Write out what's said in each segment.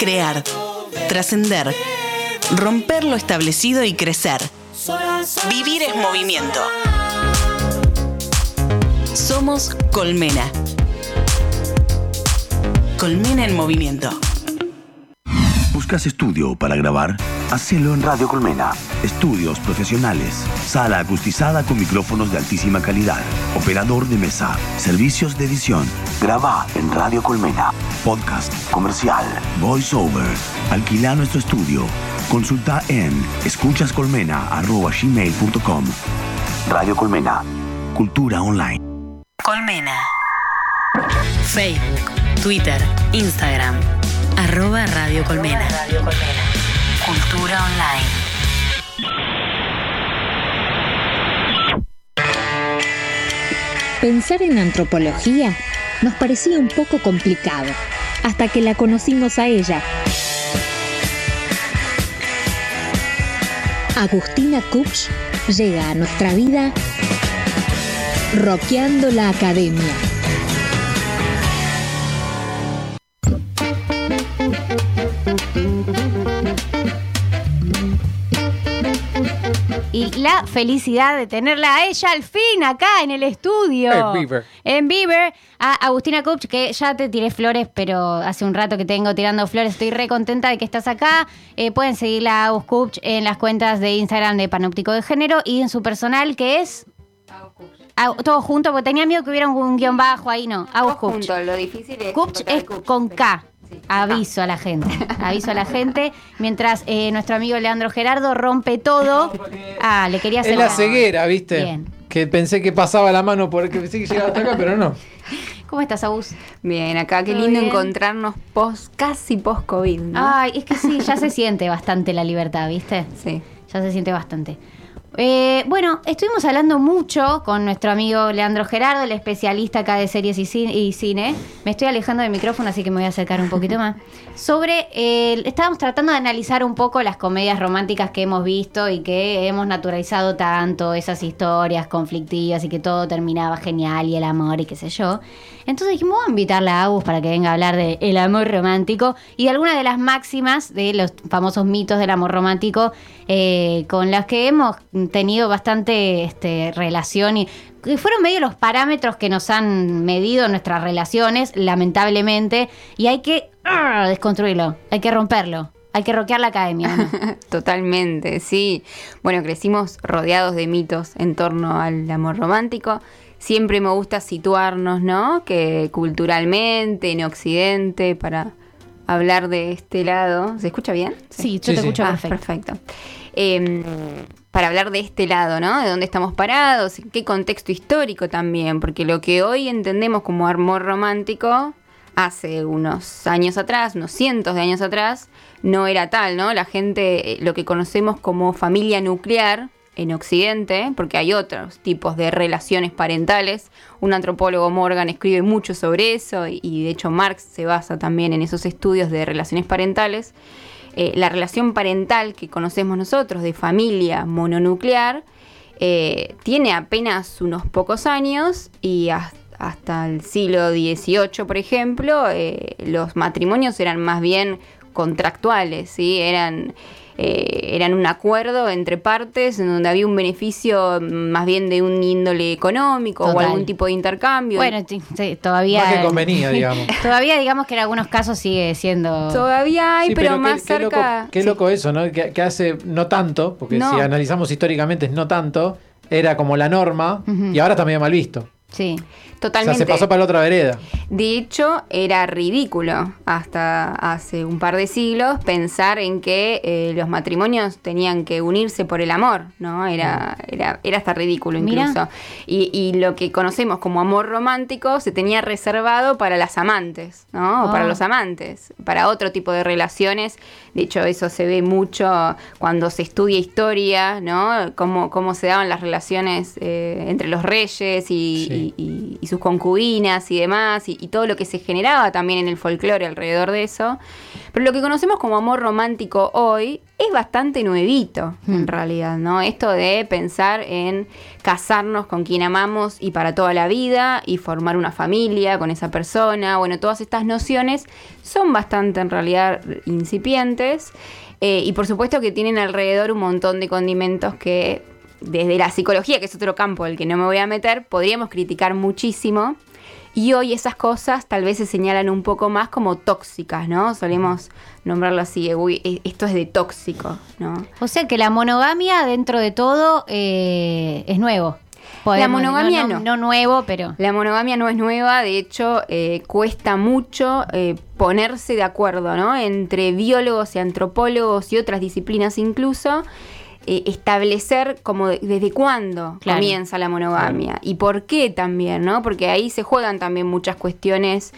crear, trascender, romper lo establecido y crecer. Vivir es movimiento. Somos Colmena. Colmena en movimiento. ¿Buscas estudio para grabar? Hacelo en Radio Colmena. Estudios profesionales. Sala acustizada con micrófonos de altísima calidad. Operador de mesa. Servicios de edición. Graba en Radio Colmena. Podcast. Comercial. Voice over. Alquila nuestro estudio. Consulta en escuchascolmena.gmail.com Radio Colmena. Cultura online. Colmena. Facebook, Twitter, Instagram. Arroba Radio Colmena. Cultura online. Pensar en antropología nos parecía un poco complicado, hasta que la conocimos a ella. Agustina Kupch llega a nuestra vida roqueando la academia. La felicidad de tenerla a ella al fin acá en el estudio. En Beaver. En Beaver. A Agustina Kupch, que ya te tiré flores, pero hace un rato que tengo tirando flores. Estoy re contenta de que estás acá. Eh, pueden seguirla a Agus Kupch en las cuentas de Instagram de Panóptico de Género y en su personal, que es. Ah, todo junto, porque tenía miedo que hubiera un guion bajo ahí, no. Agus Todos Kupch. juntos, lo difícil es. Kupch encontrar es Kupch. con K. Sí. Aviso a la gente. Aviso a la gente. Mientras eh, nuestro amigo Leandro Gerardo rompe todo. Ah, le quería hacer. Es la ceguera, ¿viste? Bien. Que pensé que pasaba la mano porque pensé que llegaba hasta acá, pero no. ¿Cómo estás, Agus? Bien, acá qué ¿Todo lindo bien? encontrarnos post, casi post-COVID, ¿no? Ay, es que sí, ya se siente bastante la libertad, ¿viste? Sí. Ya se siente bastante. Eh, bueno, estuvimos hablando mucho con nuestro amigo Leandro Gerardo, el especialista acá de series y cine. Me estoy alejando del micrófono, así que me voy a acercar un poquito más. Sobre, eh, estábamos tratando de analizar un poco las comedias románticas que hemos visto y que hemos naturalizado tanto, esas historias conflictivas y que todo terminaba genial y el amor y qué sé yo. Entonces dijimos, vamos a invitarla a Agus para que venga a hablar de el amor romántico y de algunas de las máximas de los famosos mitos del amor romántico eh, con las que hemos tenido bastante este, relación y que fueron medio los parámetros que nos han medido nuestras relaciones, lamentablemente, y hay que ah, desconstruirlo, hay que romperlo, hay que roquear la academia. Totalmente, sí. Bueno, crecimos rodeados de mitos en torno al amor romántico. Siempre me gusta situarnos, ¿no? Que culturalmente, en Occidente, para hablar de este lado. ¿Se escucha bien? Sí, yo Sí, te sí. escucho Ah, perfecto. perfecto. Eh, para hablar de este lado, ¿no? De dónde estamos parados, en qué contexto histórico también, porque lo que hoy entendemos como amor romántico, hace unos años atrás, unos cientos de años atrás, no era tal, ¿no? La gente, eh, lo que conocemos como familia nuclear en Occidente, porque hay otros tipos de relaciones parentales. Un antropólogo Morgan escribe mucho sobre eso y, de hecho Marx se basa también en esos estudios de relaciones parentales. Eh, la relación parental que conocemos nosotros de familia mononuclear eh, tiene apenas unos pocos años y has- hasta el siglo XVIII, por ejemplo, eh, los matrimonios eran más bien contractuales, ¿sí? eran, eh, eran un acuerdo entre partes en donde había un beneficio mm, más bien de un índole económico o algún tipo de intercambio. Bueno, sí, sí, todavía... Más que convenía, digamos. Todavía digamos que en algunos casos sigue siendo... Todavía hay, Sí, pero, más qué, cerca. loco, qué sí. loco eso, ¿no? Que, que hace no tanto, porque No. si analizamos históricamente es no tanto, era como la norma y ahora está medio mal visto. Sí. O sea, Totalmente. se pasó para la otra vereda. De hecho, era ridículo hasta hace un par de siglos pensar en que eh, los matrimonios tenían que unirse por el amor, ¿no? Era, era, era hasta ridículo incluso. Y, y lo que conocemos como amor romántico se tenía reservado para las amantes, ¿no? O para Ah. los amantes, para otro tipo de relaciones. De hecho, eso se ve mucho cuando se estudia historia, ¿no? Cómo, cómo se daban las relaciones eh, entre los reyes y, Sí. y, y- y sus concubinas y demás, y, y todo lo que se generaba también en el folclore alrededor de eso. Pero lo que conocemos como amor romántico hoy es bastante nuevito, en realidad, ¿no? Esto de pensar en casarnos con quien amamos y para toda la vida, y formar una familia con esa persona, bueno, todas estas nociones son bastante en realidad incipientes. eh, y por supuesto que tienen alrededor un montón de condimentos que desde la psicología, que es otro campo del que no me voy a meter, podríamos criticar muchísimo. Y hoy esas cosas tal vez se señalan un poco más como tóxicas, ¿no? Solemos nombrarlo así, "Uy, e- esto es de tóxico, ¿no? O sea que la monogamia, dentro de todo, eh, es nuevo. Podemos- monogamia no, no. no nuevo, pero. La monogamia no es nueva, de hecho eh, cuesta mucho eh, ponerse de acuerdo, ¿no? Entre biólogos y antropólogos y otras disciplinas incluso, eh, establecer como de- desde cuándo Claro. comienza la monogamia y por qué también, ¿no? Porque ahí se juegan también muchas cuestiones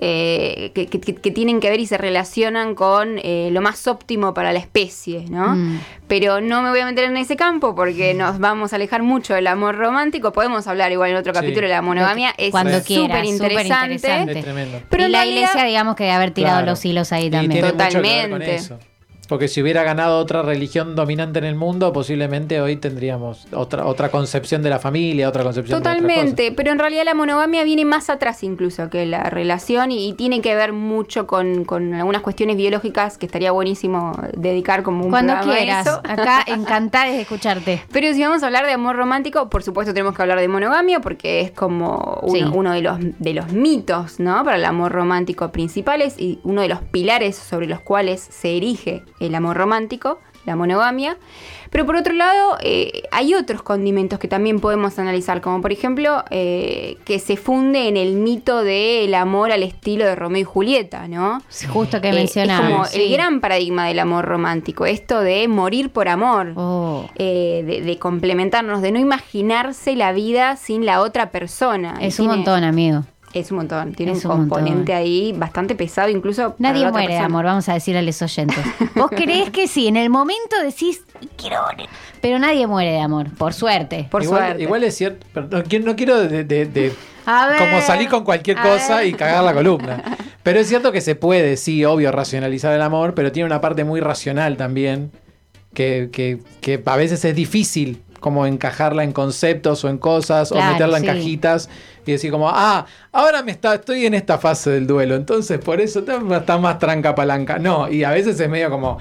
eh, que, que- que tienen que ver y se relacionan con eh, lo más óptimo para la especie, ¿no? Mm. Pero no me voy a meter en ese campo porque nos vamos a alejar mucho del amor romántico. Podemos hablar igual en otro Sí. capítulo de la monogamia. Es Cuando súper interesante. Pero y la realidad- iglesia, digamos que debe haber tirado Claro. los hilos ahí Y también. tiene mucho que ver con Totalmente. Porque si hubiera ganado otra religión dominante en el mundo, posiblemente hoy tendríamos otra, otra concepción de la familia, otra concepción de Totalmente, pero en realidad la monogamia viene más atrás incluso que la relación y, y tiene que ver mucho con, con algunas cuestiones biológicas que estaría buenísimo dedicar como un Cuando programa a quieras. eso. Acá encantada de escucharte. Pero si vamos a hablar de amor romántico, por supuesto tenemos que hablar de monogamia porque es como uno, Sí. uno de, los, de los mitos ¿no? para el amor romántico principales y uno de los pilares sobre los cuales se erige el amor romántico, la monogamia. Pero por otro lado, eh, hay otros condimentos que también podemos analizar, como por ejemplo eh, que se funde en el mito del amor al estilo de Romeo y Julieta, ¿no? Justo que Eh, mencionabas. Es como sí. el gran paradigma del amor romántico, esto de morir por amor Oh. eh, de, de complementarnos, de no imaginarse la vida sin la otra persona. Es un montón, amigo. Es un montón. Tiene Es un un componente montón. ahí bastante pesado, incluso. para Nadie muere de amor, vamos a decirle a los oyentes. Vos creés que sí, en el momento decís, quiero morir. Pero nadie muere de amor, por suerte. Por igual, suerte. Igual es cierto, pero no, quiero- no quiero de, de- de- A ver, como salir con cualquier cosa ver. y cagar la columna. Pero es cierto que se puede, sí, obvio, racionalizar el amor, pero tiene una parte muy racional también, que, que- que a veces es difícil como encajarla en conceptos o en cosas, Claro, o meterla en cajitas y decir como, ah, ahora me está, estoy en esta fase del duelo, entonces por eso está, más tranca palanca. No, y a veces es medio como,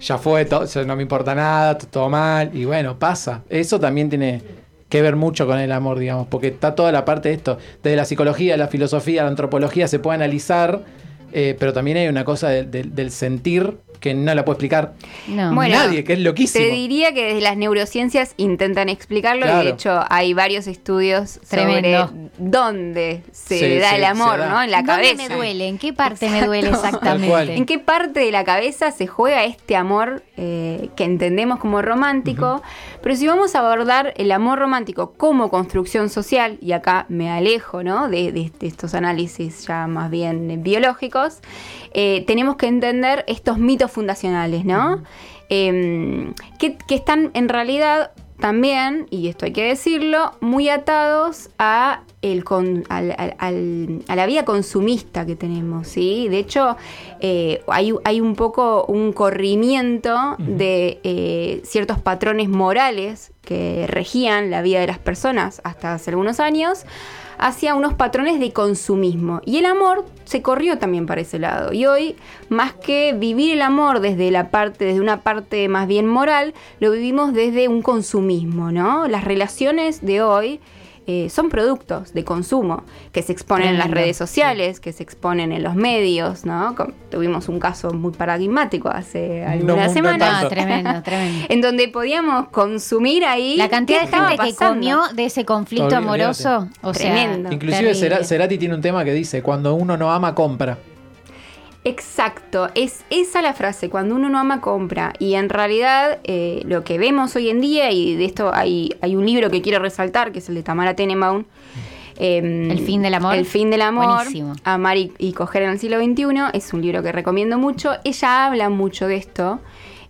ya fue, no me importa nada, todo mal, y bueno, pasa. Eso también tiene que ver mucho con el amor, digamos, porque está toda la parte de esto, desde la psicología, la filosofía, la antropología, se puede analizar, eh, pero también hay una cosa del sentir que no la puedo explicar No. Bueno, nadie, que es loquísimo. Te diría que desde las neurociencias intentan explicarlo y de hecho hay varios estudios Tremendo. sobre dónde se da el amor, da. ¿no? En la ¿Dónde cabeza. me duele? ¿En qué parte me duele exactamente? ¿En qué parte de la cabeza se juega este amor eh, que entendemos como romántico? Pero si vamos a abordar el amor romántico como construcción social, y acá me alejo ¿no? de, de- de estos análisis ya más bien biológicos, eh, tenemos que entender estos mitos fundacionales, ¿no? Eh, que, que están en realidad también, y esto hay que decirlo, muy atados a, el con- al- al- al- a la vida consumista que tenemos, ¿sí? De hecho, eh, hay, hay un poco un corrimiento de eh, ciertos patrones morales que regían la vida de las personas hasta hace algunos años hacia unos patrones de consumismo. Y el amor se corrió también para ese lado. Y hoy, más que vivir el amor desde la parte, desde una parte más bien moral, lo vivimos desde un consumismo, ¿no? Las relaciones de hoy eh, son productos de consumo que se exponen en las redes sociales, que se exponen en los medios, ¿no? Tuvimos un caso muy paradigmático hace algunas no semanas. tanto. Ah, tremendo, tremendo. En donde podíamos consumir ahí. La cantidad de gente que comió de ese conflicto amoroso, o sea, Tremendo. Inclusive Cerati tiene un tema que dice, cuando uno no ama, compra. Exacto, es esa la frase, cuando uno no ama compra. Y en realidad eh, lo que vemos hoy en día, y de esto hay, hay un libro que quiero resaltar, que es el de Tamara Tenenbaum. eh, El fin del amor. El fin del amor. Buenísimo. Amar y, y coger en el siglo XXI. Es un libro que recomiendo mucho. Ella habla mucho de esto.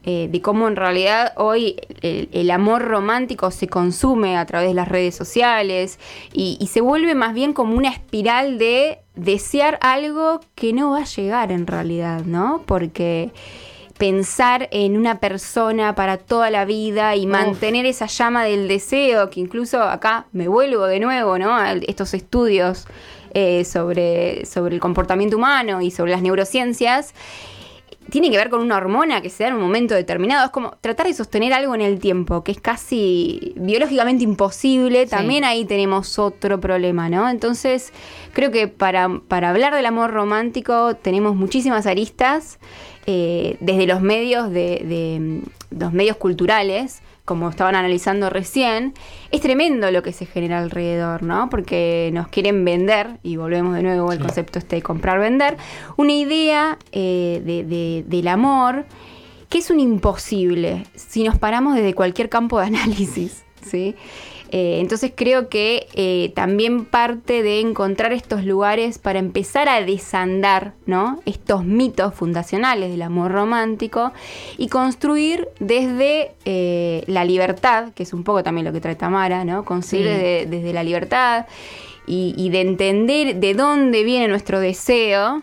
Eh, de cómo en realidad hoy el, el amor romántico se consume a través de las redes sociales y, y se vuelve más bien como una espiral de desear algo que no va a llegar en realidad, ¿no? Porque pensar en una persona para toda la vida y mantener esa llama del deseo, que incluso acá me vuelvo de nuevo, ¿no? A estos estudios eh, sobre, sobre el comportamiento humano y sobre las neurociencias, tiene que ver con una hormona que se da en un momento determinado. Es como tratar de sostener algo en el tiempo, que es casi biológicamente imposible. También ahí tenemos otro problema, ¿no? Entonces, creo que para, para hablar del amor romántico tenemos muchísimas aristas. eh, desde los medios de, de, los medios culturales, como estaban analizando recién, es tremendo lo que se genera alrededor, ¿no? Porque nos quieren vender, y volvemos de nuevo al concepto este de comprar-vender, una idea eh, de- de- del amor que es un imposible si nos paramos desde cualquier campo de análisis, ¿sí? Eh, entonces creo que eh, también parte de encontrar estos lugares para empezar a desandar ¿no? estos mitos fundacionales del amor romántico y construir desde eh, la libertad, que es un poco también lo que trae Tamara, ¿no? construir Sí. desde, desde la libertad y, y de entender de dónde viene nuestro deseo,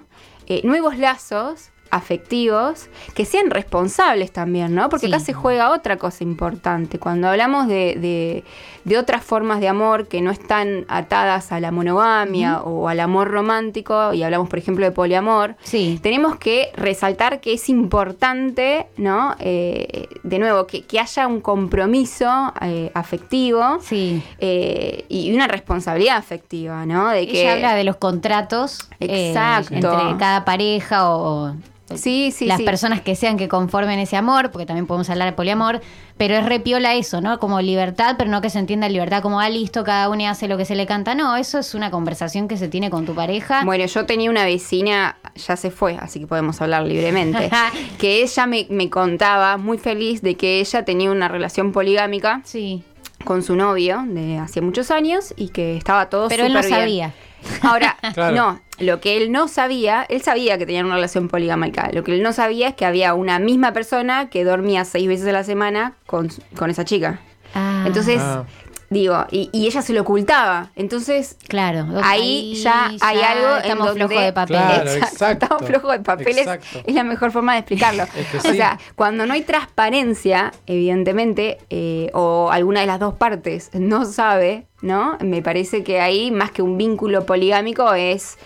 nuevos lazos afectivos que sean responsables también, ¿no? Porque Sí. acá se juega otra cosa importante. Cuando hablamos de, de- de otras formas de amor que no están atadas a la monogamia o al amor romántico, y hablamos, por ejemplo, de poliamor, Sí. tenemos que resaltar que es importante, ¿no? Eh, de nuevo, que, que haya un compromiso eh, afectivo Sí. eh, y una responsabilidad afectiva, ¿no? De que Ella habla de los contratos Exacto. entre cada pareja o sí, sí, las sí. personas que sean que conformen ese amor, porque también podemos hablar de poliamor, pero es repiola eso, ¿no? Como libertad, pero no que se entienda libertad como, ah, listo, cada uno hace lo que se le canta. No, eso es una conversación que se tiene con tu pareja. Bueno, yo tenía una vecina, ya se fue, así que podemos hablar libremente, que ella me, me contaba muy feliz de que ella tenía una relación poligámica Sí, con su novio de hace muchos años y que estaba todo pero él no bien. sabía. Ahora, Claro. no, lo que él no sabía, él sabía que tenían una relación poligámica. Lo que él no sabía es que había una misma persona que dormía seis veces a la semana con, con esa chica. Ah, Entonces, Ah. digo, y, y ella se lo ocultaba. Entonces, claro. ahí ya hay algo en Estamos donde- flojos de papel. Claro, exacto. Estamos flojos de papeles. Exacto. Es la mejor forma de explicarlo. Es que O sea, cuando no hay transparencia, evidentemente, eh, o alguna de las dos partes no sabe, ¿no? Me parece que ahí, más que un vínculo poligámico, es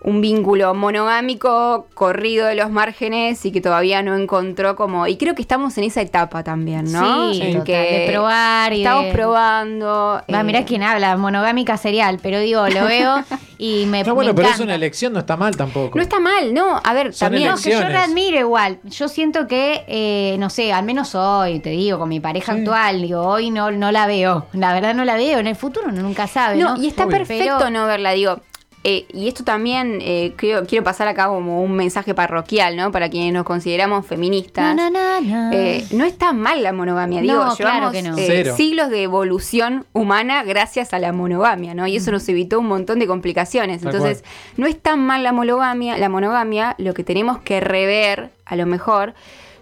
un vínculo monogámico corrido de los márgenes y que todavía no encontró como y creo que estamos en esa etapa también no Sí, en total, de probar y estamos de- probando Va, eh, mirá quién habla, monogámica serial, pero digo, lo veo y me, No, me bueno, pero es una elección, no está mal tampoco. no está mal no a ver Son también No, que yo elecciones. la admiro igual. Yo siento que, eh, no sé, al menos hoy, te digo, con mi pareja Sí. actual, digo, hoy no, no la veo. La verdad no la veo. En el futuro uno nunca sabe, ¿no? No, y está Obvio. perfecto Pero- no verla, digo. Eh, y esto también eh, creo- quiero pasar acá como un mensaje parroquial, ¿no? Para quienes nos consideramos feministas. Na, na, na. Eh, no está mal la monogamia, No, digo, claro llevamos que no. eh, siglos de evolución humana gracias a la monogamia, ¿no? Y eso nos evitó un montón de complicaciones. Entonces, no es tan mal la monogamia, la monogamia, lo que tenemos que rever, a lo mejor,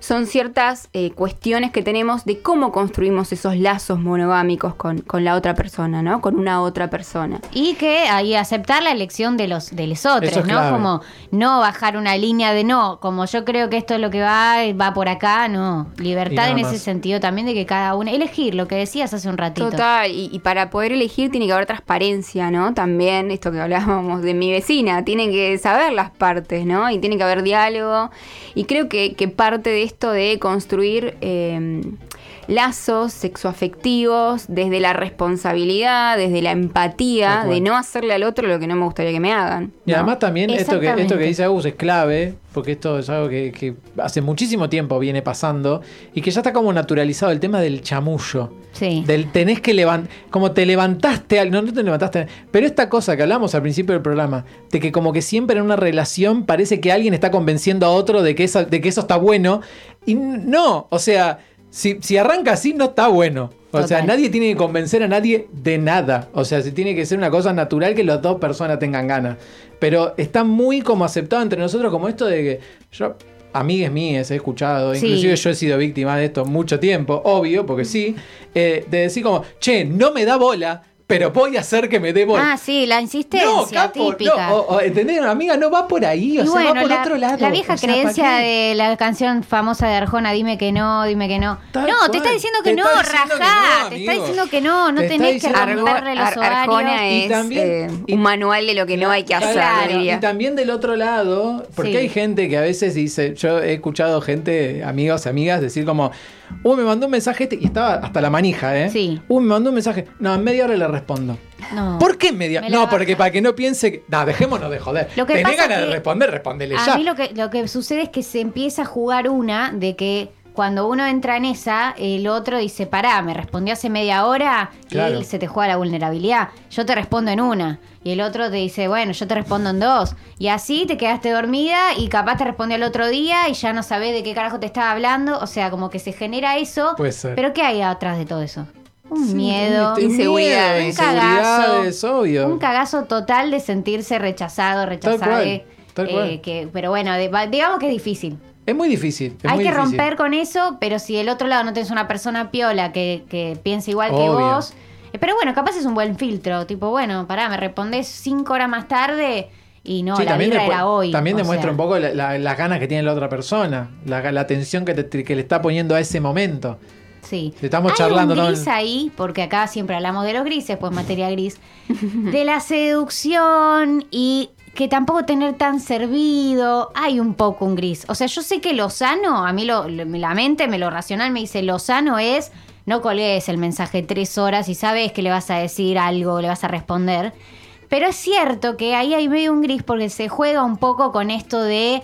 son ciertas eh, cuestiones que tenemos de cómo construimos esos lazos monogámicos con, con la otra persona, ¿no? Con una otra persona. Y que ahí aceptar la elección de los de los otros, es ¿no? clave. Como no bajar una línea de no, como yo creo que esto es lo que va, va por acá, no. Libertad en más. ese sentido también de que cada uno elegir lo que decías hace un ratito. Total, y, y para poder elegir tiene que haber transparencia, ¿no? También esto que hablábamos de mi vecina, tienen que saber las partes, ¿no? Y tiene que haber diálogo. Y creo que, que parte de esto de construir eh, lazos sexoafectivos desde la responsabilidad, desde la empatía, de no hacerle al otro lo que no me gustaría que me hagan. Y ¿no? además también esto que, esto que dice Agus es clave, porque esto es algo que, que hace muchísimo tiempo viene pasando y que ya está como naturalizado el tema del chamullo. Sí. Del tenés que levantar, como te levantaste, al- no, no te levantaste, pero esta cosa que hablamos al principio del programa, de que como que siempre en una relación parece que alguien está convenciendo a otro de que, esa- de que eso está bueno, y no, o sea, si, si arranca así no está bueno. O sea, nadie tiene que convencer a nadie de nada. O sea, si tiene que ser una cosa natural que las dos personas tengan ganas. Pero está muy como aceptado entre nosotros como esto de que yo amigues mías he escuchado, Sí. inclusive yo he sido víctima de esto mucho tiempo, obvio, porque sí, eh, de decir como, che, no me da bola, pero voy a hacer que me dé bola. Ah, sí, la insistencia no, capo, típica. no, o- o, ¿entendés? Amiga, no va por ahí, o Y sea, bueno, va por la, otro lado. la vieja O sea, ¿para creencia de la canción famosa de Arjona, dime que no, dime que no. Tal no, cual. te está diciendo que Te no, rajá, no, te está diciendo que no, no Te tenés que romperle los Ar- Arjona. Y también- eh, y- un manual de lo que no hay que hacer, Claro. Y también del otro lado, porque Sí. hay gente que a veces dice, yo he escuchado gente, amigos y amigas, decir como, uy, me mandó un mensaje este, y estaba hasta la manija, ¿eh? Sí. Uy, me mandó un mensaje. No, en media hora le respondo. No. ¿Por qué en media? Me No, baja. porque para que no piense que. No, dejémonos de joder. Lo que Tenés pasa ganas que de responder, respondele A ya. mí lo que, lo que sucede es que se empieza a jugar una de que cuando uno entra en esa, el otro dice, pará, me respondió hace media hora Claro. y se te juega la vulnerabilidad. Yo te respondo en una. Y el otro te dice, bueno, yo te respondo en dos. Y así te quedaste dormida y capaz te respondió el otro día y ya no sabés de qué carajo te estaba hablando. O sea, como que se genera eso. Puede ser. Pero ¿qué hay atrás de todo eso? Un Sí, miedo. un- un Inseguridades. Un cagazo. Obvio. Un cagazo total de sentirse rechazado, cual, tal cual. que, pero bueno, de- digamos que es difícil. Es muy difícil. es Hay muy que difícil. romper con eso, pero si del otro lado no tenés una persona piola que, que piense igual que vos. eh, Pero bueno, capaz es un buen filtro. Tipo, bueno, pará, me respondés cinco horas más tarde y no, Sí, la también, era hoy. también demuestra sea. un poco la- la- las ganas que tiene la otra persona, la, la atención que, te- que le está poniendo a ese momento. Sí. Estamos Hay charlando un gris el- ahí, porque acá siempre hablamos de los grises, pues materia gris, de la seducción y que tampoco tener tan servido. Hay un poco un gris. O sea, yo sé que lo sano, a mí lo, la mente, me lo racional me dice, lo sano es no colgues el mensaje tres horas y sabes que le vas a decir algo, le vas a responder. Pero es cierto que ahí hay medio un gris porque se juega un poco con esto de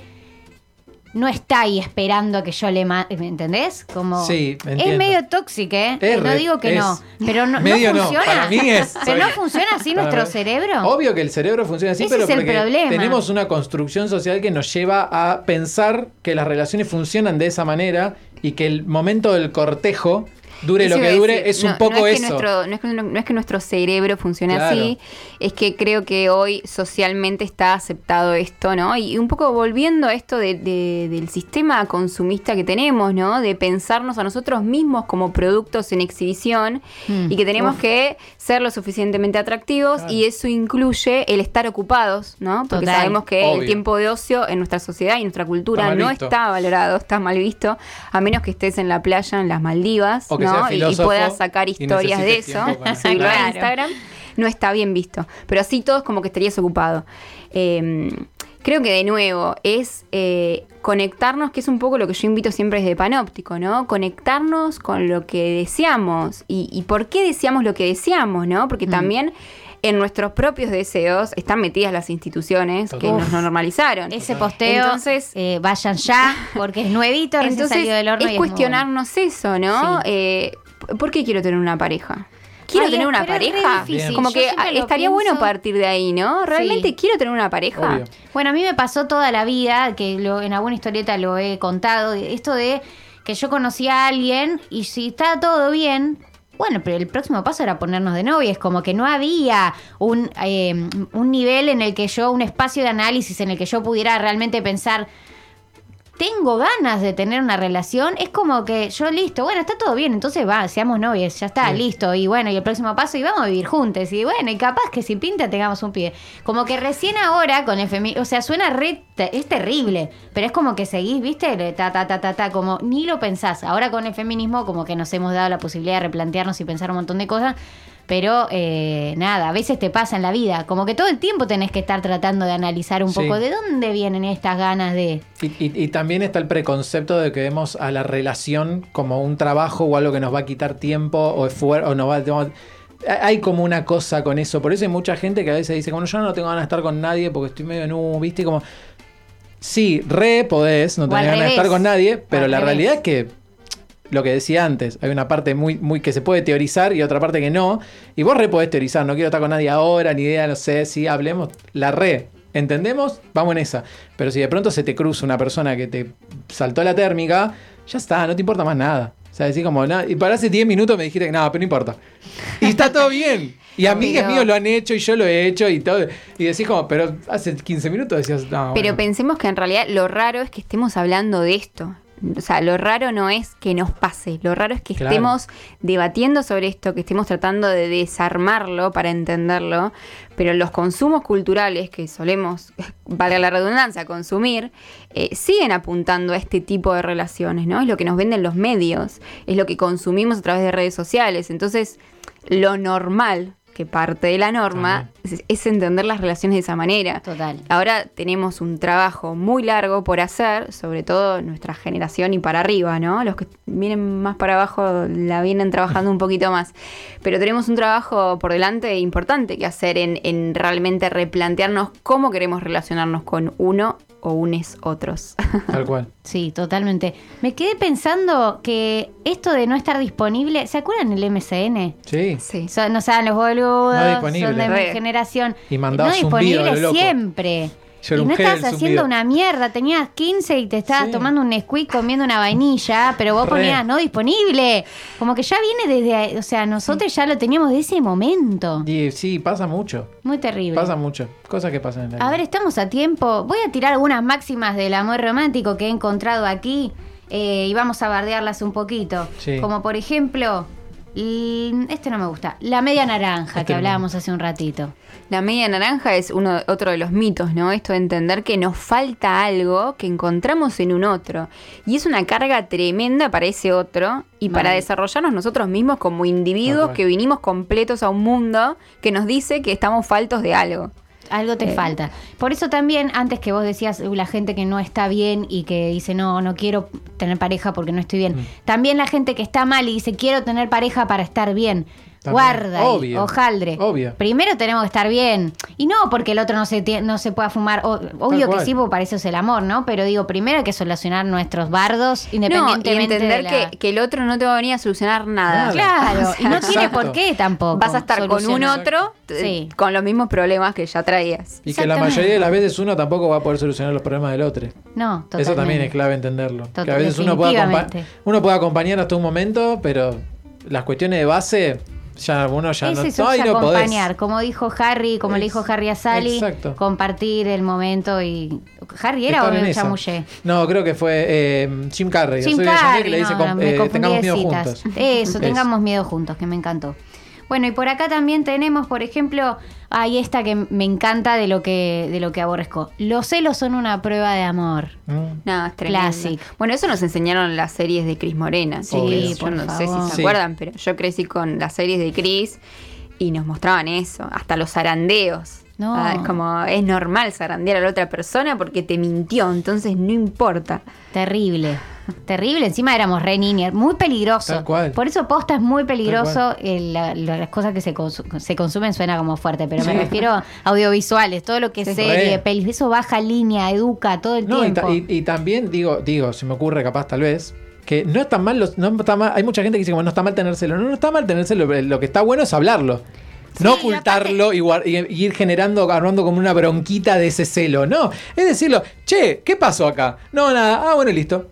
no está ahí esperando a que yo le mande, ¿me entendés? Como Sí, es entiendo. medio tóxico, ¿eh? Es no digo que es- no, pero no, no medio no, funciona. para mí es- pero no funciona así nuestro cerebro. Obvio que el cerebro funciona así, Ese pero es el problema. tenemos una construcción social que nos lleva a pensar que las relaciones funcionan de esa manera y que el momento del cortejo dure Eso lo que dure decir, es un no- poco no es que eso. nuestro- no, es que, no es que nuestro cerebro funcione Claro. así, es que creo que hoy socialmente está aceptado esto, ¿no? Y un poco volviendo a esto de- de- del sistema consumista que tenemos, ¿no? De pensarnos a nosotros mismos como productos en exhibición Mm. y que tenemos Uf. que ser lo suficientemente atractivos y eso incluye el estar ocupados, ¿no? Porque Total. sabemos que Obvio. el tiempo de ocio en nuestra sociedad y nuestra cultura Está no visto. está valorado, está mal visto, a menos que estés en la playa en las Maldivas, O que ¿no? Y- y, puedas sacar y historias de eso, subirlo a Claro. Instagram, no está bien visto. Pero así todos como que estarías ocupado. Eh, creo que de nuevo es eh, conectarnos, que es un poco lo que yo invito siempre desde Panóptico, ¿no? Conectarnos con lo que deseamos. ¿Y, y por qué deseamos lo que deseamos, no? Porque también en nuestros propios deseos están metidas las instituciones que nos normalizaron. Ese posteo, Entonces, eh, vayan ya, porque es nuevito, entonces, salió del horno. y es bueno. cuestionarnos eso, ¿no? Sí. Eh, ¿Por qué quiero tener una pareja? ¿Quiero Ay, tener una pareja? Como Yo que estaría pienso. bueno partir de ahí, ¿no? ¿Realmente Sí. quiero tener una pareja? Obvio. Bueno, a mí me pasó toda la vida, que lo, en alguna historieta lo he contado, esto de que yo conocí a alguien y si está todo bien, bueno, pero el próximo paso era ponernos de novios, como que no había un, eh, un nivel en el que yo, un espacio de análisis en el que yo pudiera realmente pensar, tengo ganas de tener una relación, es como que yo listo, bueno, está todo bien, entonces va, seamos novios, ya está, Sí. listo, y bueno, y el próximo paso, y vamos a vivir juntos, y bueno, y capaz que si pinta tengamos un pie. Como que recién ahora con el feminismo, o sea, suena re, te- es terrible, pero es como que seguís, viste, ta, ta, ta, ta, ta, como ni lo pensás. Ahora con el feminismo como que nos hemos dado la posibilidad de replantearnos y pensar un montón de cosas. Pero eh, nada, a veces te pasa en la vida, como que todo el tiempo tenés que estar tratando de analizar un Sí. poco de dónde vienen estas ganas de... Y, y- y también está el preconcepto de que vemos a la relación como un trabajo o algo que nos va a quitar tiempo o esfuerzo o nos va a... Hay como una cosa con eso. Por eso hay mucha gente que a veces dice, bueno, yo no tengo ganas de estar con nadie porque estoy medio nu, ¿viste? Como... Sí, re podés, no tenés ganas de estar con nadie, pero al la revés. realidad es que lo que decía antes, hay una parte muy, muy que se puede teorizar y otra parte que no. Y vos re podés teorizar, no quiero estar con nadie ahora, ni idea, no sé, si hablemos, la re. ¿Entendemos? Vamos en esa. Pero si de pronto se te cruza una persona que te saltó la térmica, ya está, no te importa más nada. O sea, decís como, "No", y para hace 10 minutos me dijiste que nada, pero no importa. Y está todo bien. Y amigas míos lo han hecho y yo lo he hecho y todo. Y decís como, pero hace 15 minutos decías, no, Pero bueno. pensemos que en realidad lo raro es que estemos hablando de esto. O sea, lo raro no es que nos pase, lo raro es que Claro. estemos debatiendo sobre esto, que estemos tratando de desarmarlo para entenderlo, pero los consumos culturales que solemos, valga la redundancia, consumir, eh, siguen apuntando a este tipo de relaciones, ¿no? Es lo que nos venden los medios, es lo que consumimos a través de redes sociales. Entonces, lo normal, que parte de la norma, es, es entender las relaciones de esa manera. Total. Ahora tenemos un trabajo muy largo por hacer, sobre todo nuestra generación y para arriba, ¿no? Los que vienen más para abajo la vienen trabajando un poquito más. Pero tenemos un trabajo por delante importante que hacer en, en realmente replantearnos cómo queremos relacionarnos con uno o unes otros. Tal cual. Sí, totalmente. Me quedé pensando que esto de no estar disponible, ¿se acuerdan el MCN? Sí. sí. Son, no saben los boludos, No son de mi generación. Y mandabas no disponible siempre. Y no del haciendo una mierda, tenías 15 y te estabas Sí. tomando un Nesquik comiendo una vainilla, pero vos Re. ponías no disponible. Como que ya viene desde, o sea, nosotros ya lo teníamos de ese momento. Y sí, pasa mucho. Muy terrible. Pasa mucho. Cosas que pasan en la vida. A ver, estamos a tiempo. Voy a tirar algunas máximas del amor romántico que he encontrado aquí eh, y vamos a bardearlas un poquito. Sí. Como por ejemplo, este no me gusta, la media naranja Este que no. hablábamos hace un ratito. La media naranja es uno, otro de los mitos, ¿no? Esto de entender que nos falta algo que encontramos en un otro. Y es una carga tremenda para ese otro y para desarrollarnos nosotros mismos como individuos que vinimos completos a un mundo que nos dice que estamos faltos de algo. Algo te Eh. falta. Por eso también, antes que vos decías "Uh, la gente que no está bien y que dice no, no quiero tener pareja porque no estoy bien. Mm. También la gente que está mal y dice quiero tener pareja para estar bien. También. Guarda, ahí, Obvio. hojaldre. Obvio. Primero tenemos que estar bien. Y no porque el otro no se, no se pueda fumar. O- obvio que sí, porque para eso es el amor, ¿no? Pero digo, primero hay que solucionar nuestros bardos No, y independientemente entender de la- que, que el otro no te va a venir a solucionar nada. Claro, O sea, y no tiene por qué tampoco. Vas a estar con un otro t- Sí. con los mismos problemas que ya traías. Y que la mayoría de las veces uno tampoco va a poder solucionar los problemas del otro. No, totalmente. Eso también es clave entenderlo. Total- que a veces uno puede, uno puede acompañar hasta un momento, pero las cuestiones de base, ya uno ya es no, es no podés. acompañar, como dijo Harry, como le dijo Harry a Sally, exacto. compartir el momento y Harry era Estar o me chamullé. No, creo que fue eh, Jim Carrey. Jim Soy de Carrey, que le dice no, eh, tengamos miedo citas. juntos. Eso, Eso. tengamos miedo juntos, que me encantó. Bueno, y por acá también tenemos, por ejemplo, hay esta que me encanta de lo que de lo que aborrezco. Los celos son una prueba de amor. Mm. No, es tremendo. Classic. Bueno, eso nos enseñaron las series de Cris Morena. Sí, que yo por no sé si se Sí. acuerdan, pero yo crecí con las series de Cris y nos mostraban eso, hasta los zarandeos. No. Ah, es como es normal zarandear a la otra persona porque te mintió, entonces no importa. Terrible. Terrible, encima éramos re niñas, muy peligroso. Tal cual. Por eso posta es muy peligroso. Eh, la- la- las cosas que se, consu- se consumen suena como fuerte, pero me Sí. refiero a audiovisuales, todo lo que es Sí. serie, pelis, eso baja línea, educa todo el No, y, tiempo. ta- y- y también digo, digo, se me ocurre capaz tal vez, que no está mal, los, no está mal, hay mucha gente que dice como no está mal tenérselo, no, no está mal tenérselo, pero lo que está bueno es hablarlo. No Sí, ocultarlo y, y- y ir generando, armando como una bronquita de ese celo. No, es decirlo, che, ¿qué pasó acá? No, nada, ah, bueno, listo.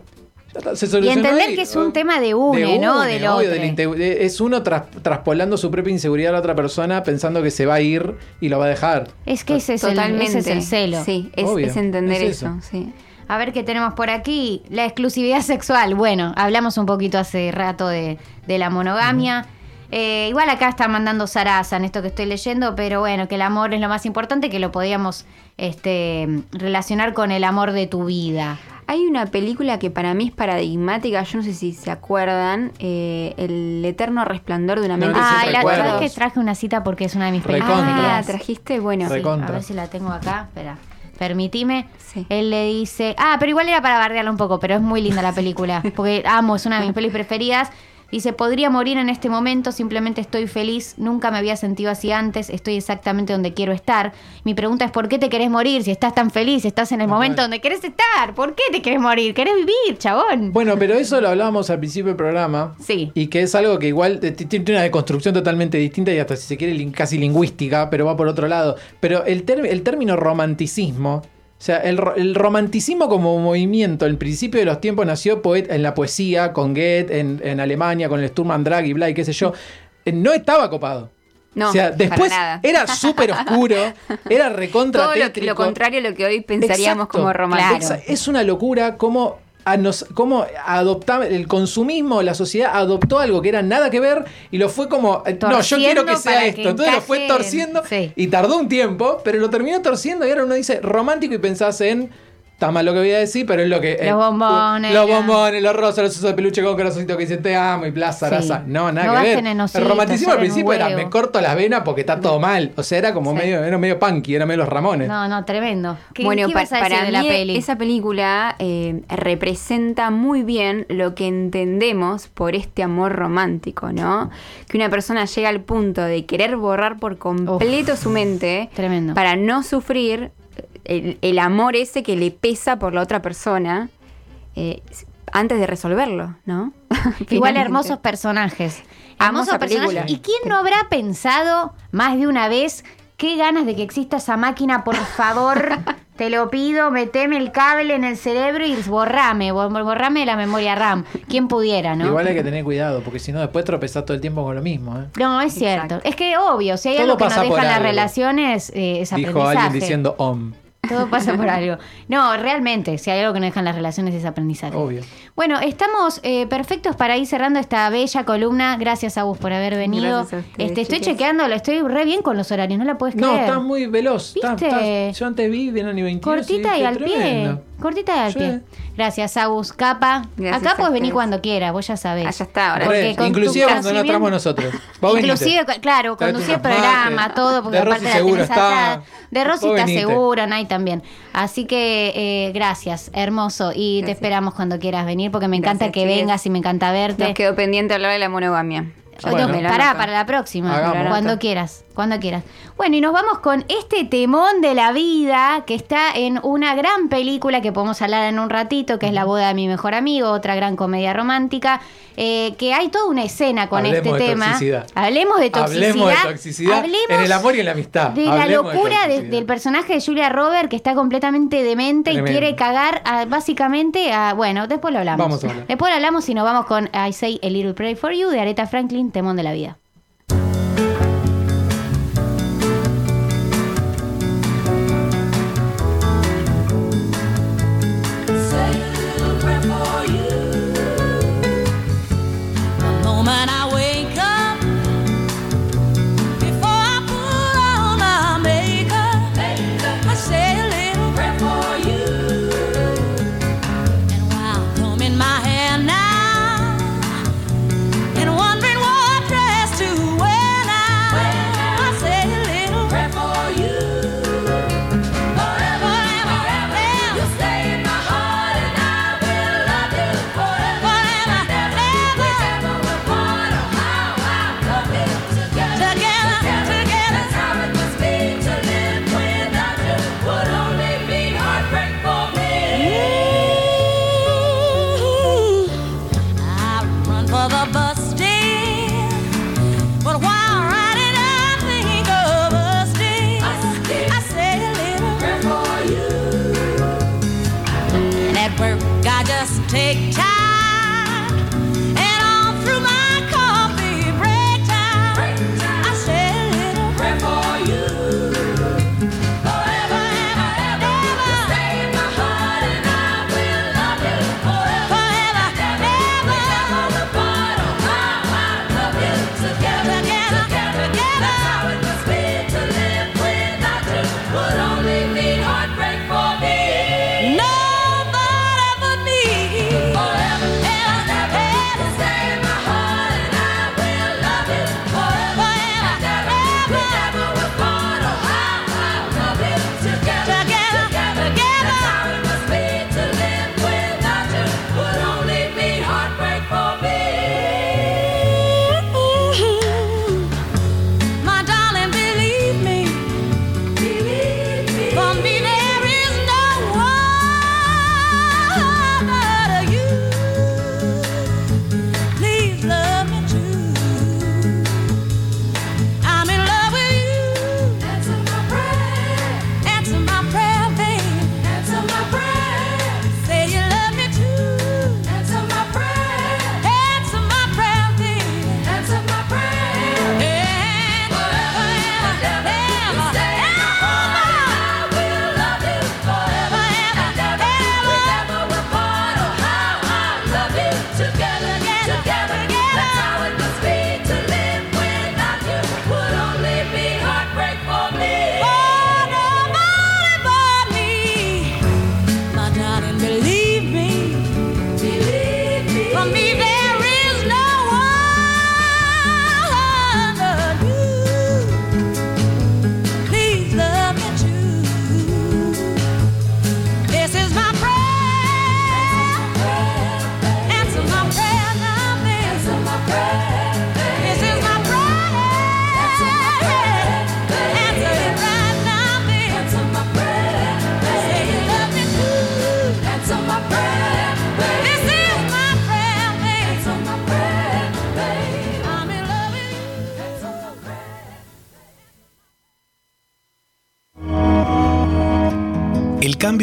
Se y entender ahí. que es un tema de une, ¿no? Del obvio, otro. del es uno tras- traspolando su propia inseguridad a la otra persona pensando que se va a ir y lo va a dejar. Es que ese es, el, Totalmente. ese es el celo. Sí, es, Obvio, es entender es eso. eso. sí. A ver qué tenemos por aquí. La exclusividad sexual. Bueno, hablamos un poquito hace rato de, de la monogamia. Eh, igual acá está mandando Sarasa en esto que estoy leyendo, pero bueno, que el amor es lo más importante, que lo podíamos este, relacionar con el amor de tu vida. Hay una película que para mí es paradigmática, yo no sé si se acuerdan, eh, El eterno resplandor de una mente no Ah, la verdad es que traje una cita porque es una de mis películas Recontra. Ah, trajiste, bueno. Sí, a ver si la tengo acá. Espera. Permitime. Sí. Él le dice. Ah, pero igual era para bardearla un poco, pero es muy linda la película. Porque amo, es una de mis pelis preferidas. Dice, podría morir en este momento, simplemente estoy feliz, nunca me había sentido así antes, estoy exactamente donde quiero estar. Mi pregunta es, ¿por qué te querés morir si estás tan feliz, estás en el momento donde querés estar? ¿Por qué te querés morir? ¿Querés vivir, chabón? Bueno, pero eso lo hablábamos al principio del programa. Sí. Y que es algo que igual tiene una deconstrucción totalmente distinta y hasta si se quiere casi lingüística, pero va por otro lado. Pero el, el término romanticismo O sea, el, el romanticismo como movimiento, el principio de los tiempos nació poet en la poesía, con Goethe, en, en Alemania, con el Sturm und Drang y bla, y qué sé yo. Eh, No estaba copado. No, o sea, después era súper oscuro, era recontra Todo lo, contrario a lo que hoy pensaríamos Exacto. como romántico. Es una locura cómo, a nos, cómo adoptaba el consumismo, la sociedad adoptó algo que era nada que ver y lo fue como, eh, no, yo quiero que sea esto. que Entonces lo fue torciendo sí. y tardó un tiempo, pero lo terminó torciendo y ahora uno dice romántico y pensás en... Está mal lo que voy a decir, pero es lo que. Los bombones, Los bombones, los rosas, los osos de peluche con corazoncito que dicen te amo y plaza, Sí. raza. No, nada No que ver. gasten en ositos, El romanticismo al principio era me corto las venas porque está todo mal. O sea, era como Sí. medio, era medio punky, era medio los Ramones. No, no, tremendo. ¿Qué, bueno, qué pa- vas a decir para de la mí peli? esa película eh, representa muy bien lo que entendemos por este amor romántico, ¿no? Que una persona llega al punto de querer borrar por completo su mente Tremendo. para no sufrir el, el amor ese que le pesa por la otra persona eh, antes de resolverlo, ¿no? Igual hermosos personajes. Hermosos personajes. ¿Y quién no habrá pensado más de una vez qué ganas de que exista esa máquina? Por favor, te lo pido, meteme el cable en el cerebro y borrame, bor- borrame la memoria RAM. ¿Quién pudiera, no? Igual hay que tener cuidado, porque si no, después tropezás todo el tiempo con lo mismo. ¿eh? No, es cierto. Exacto. Es que obvio, si hay Todo algo que nos dejan las relaciones, eh, es Dijo aprendizaje. alguien diciendo om. Todo pasa por algo. No, realmente, si hay algo que nos dejan las relaciones es aprendizaje. Obvio. Bueno, estamos eh, perfectos para ir cerrando esta bella columna. Gracias a vos por haber venido. Gracias a ustedes, este, estoy chequeando, estoy re bien con los horarios, no la puedes No, creer. estás muy veloz. ¿Viste? estás- yo antes vi de ni 22 Cortita y dije, al pie. Cortita y al Sí. pie. Gracias, Agus. Capa. Gracias Acá a puedes venir cuando quieras, vos ya sabés. Ah, ya está, ahora Porque tu inclusive cuando no entramos nosotros. Vos Inclusive, venite. claro, conducir el programa, mates. todo, porque De aparte Rosy la tenés está. De Rosy está venite. seguro, Nay también. Así que eh, gracias, hermoso. Y te esperamos cuando quieras venir, porque me encanta Gracias, que vengas y me encanta verte. Nos quedó pendiente hablar de la monogamia. Bueno. No, pará, para la próxima. Hagamos. Cuando quieras, cuando quieras. Bueno, y nos vamos con este temón de la vida que está en una gran película que podemos hablar en un ratito, que es La boda de mi mejor amigo, otra gran comedia romántica, eh, que hay toda una escena con Hablemos este de tema. toxicidad. Hablemos de toxicidad. Hablemos de toxicidad Hablemos en el amor y en la amistad. De la Hablemos locura de- del personaje de Julia Robert que está completamente demente Tremendo. y quiere cagar a- básicamente a. Bueno, después lo hablamos. Vamos a hablar. Después lo hablamos y nos vamos con I Say a Little Pray for You de Aretha Franklin, Temón de la Vida. The moment I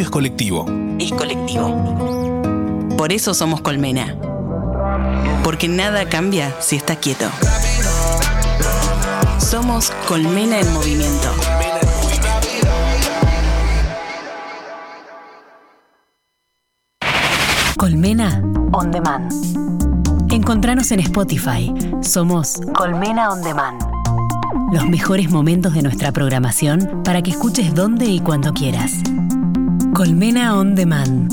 es colectivo. Es colectivo. Por eso somos Colmena. Porque nada cambia si está quieto. Somos Colmena en movimiento. Colmena On Demand. Encontranos en Spotify. Somos Colmena On Demand. Los mejores momentos de nuestra programación para que escuches donde y cuando quieras. Colmena On Demand.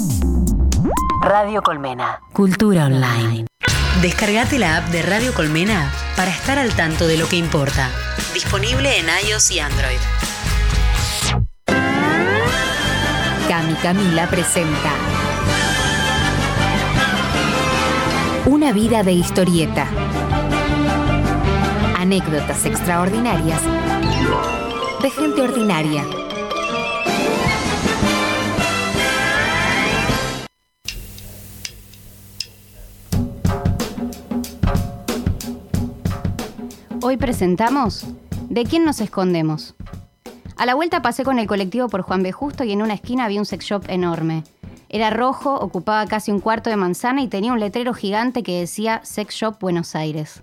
Radio Colmena. Cultura Online. Descargate la app de Radio Colmena para estar al tanto de lo que importa. Disponible en iOS y Android. Cami Camila presenta Una vida de historieta. Anécdotas extraordinarias de gente ordinaria. Hoy presentamos ¿De quién nos escondemos? A la vuelta pasé con el colectivo por Juan B. Justo y en una esquina había un sex shop enorme. Era rojo, ocupaba casi un cuarto de manzana y tenía un letrero gigante que decía Sex Shop Buenos Aires.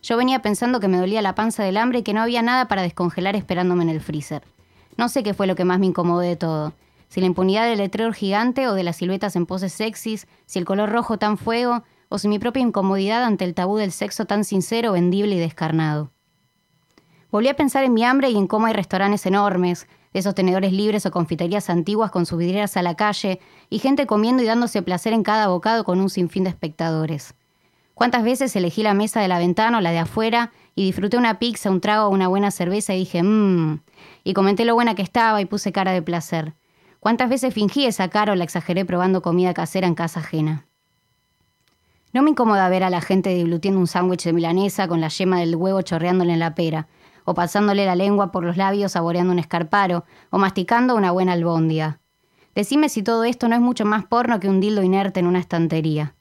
Yo venía pensando que me dolía la panza del hambre y que no había nada para descongelar esperándome en el freezer. No sé qué fue lo que más me incomodó de todo. Si la impunidad del letrero gigante o de las siluetas en poses sexys, si el color rojo tan fuego, o si mi propia incomodidad ante el tabú del sexo tan sincero, vendible y descarnado. Volví a pensar en mi hambre y en cómo hay restaurantes enormes, de esos tenedores libres o confiterías antiguas con sus vidrieras a la calle, y gente comiendo y dándose placer en cada bocado con un sinfín de espectadores. ¿Cuántas veces elegí la mesa de la ventana o la de afuera y disfruté una pizza, un trago o una buena cerveza y dije, mmm, y comenté lo buena que estaba y puse cara de placer? ¿Cuántas veces fingí esa cara o la exageré probando comida casera en casa ajena? No me incomoda ver a la gente diglutiendo un sándwich de milanesa con la yema del huevo chorreándole en la pera, o pasándole la lengua por los labios saboreando un escarparo, o masticando una buena albóndiga. Decime si todo esto no es mucho más porno que un dildo inerte en una estantería.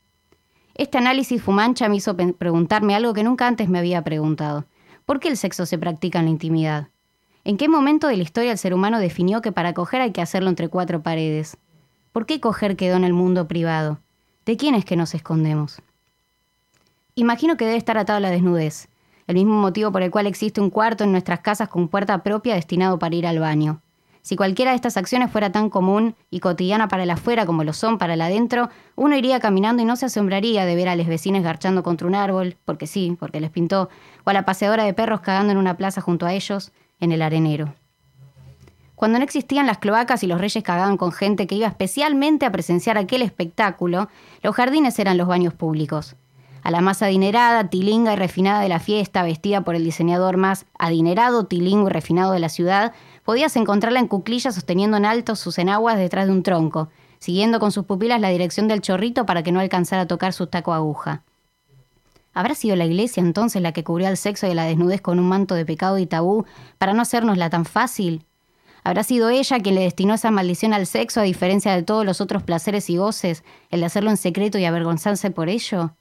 Este análisis fumancha me hizo preguntarme algo que nunca antes me había preguntado. ¿Por qué el sexo se practica en la intimidad? ¿En qué momento de la historia el ser humano definió que para coger hay que hacerlo entre cuatro paredes? ¿Por qué coger quedó en el mundo privado? ¿De quién es que nos escondemos? Imagino que debe estar atado a la desnudez, el mismo motivo por el cual existe un cuarto en nuestras casas con puerta propia destinado para ir al baño. Si cualquiera de estas acciones fuera tan común y cotidiana para el afuera como lo son para el adentro, uno iría caminando y no se asombraría de ver a los vecinos garchando contra un árbol, porque sí, porque les pintó, o a la paseadora de perros cagando en una plaza junto a ellos, en el arenero. Cuando no existían las cloacas y los reyes cagaban con gente que iba especialmente a presenciar aquel espectáculo, los jardines eran los baños públicos. A la más adinerada, tilinga y refinada de la fiesta, vestida por el diseñador más adinerado, tilingo y refinado de la ciudad, podías encontrarla en cuclillas sosteniendo en alto sus enaguas detrás de un tronco, siguiendo con sus pupilas la dirección del chorrito para que no alcanzara a tocar su taco aguja. ¿Habrá sido la iglesia entonces la que cubrió al sexo y a la desnudez con un manto de pecado y tabú para no hacérnosla tan fácil? ¿Habrá sido ella quien le destinó esa maldición al sexo a diferencia de todos los otros placeres y goces, el de hacerlo en secreto y avergonzarse por ello?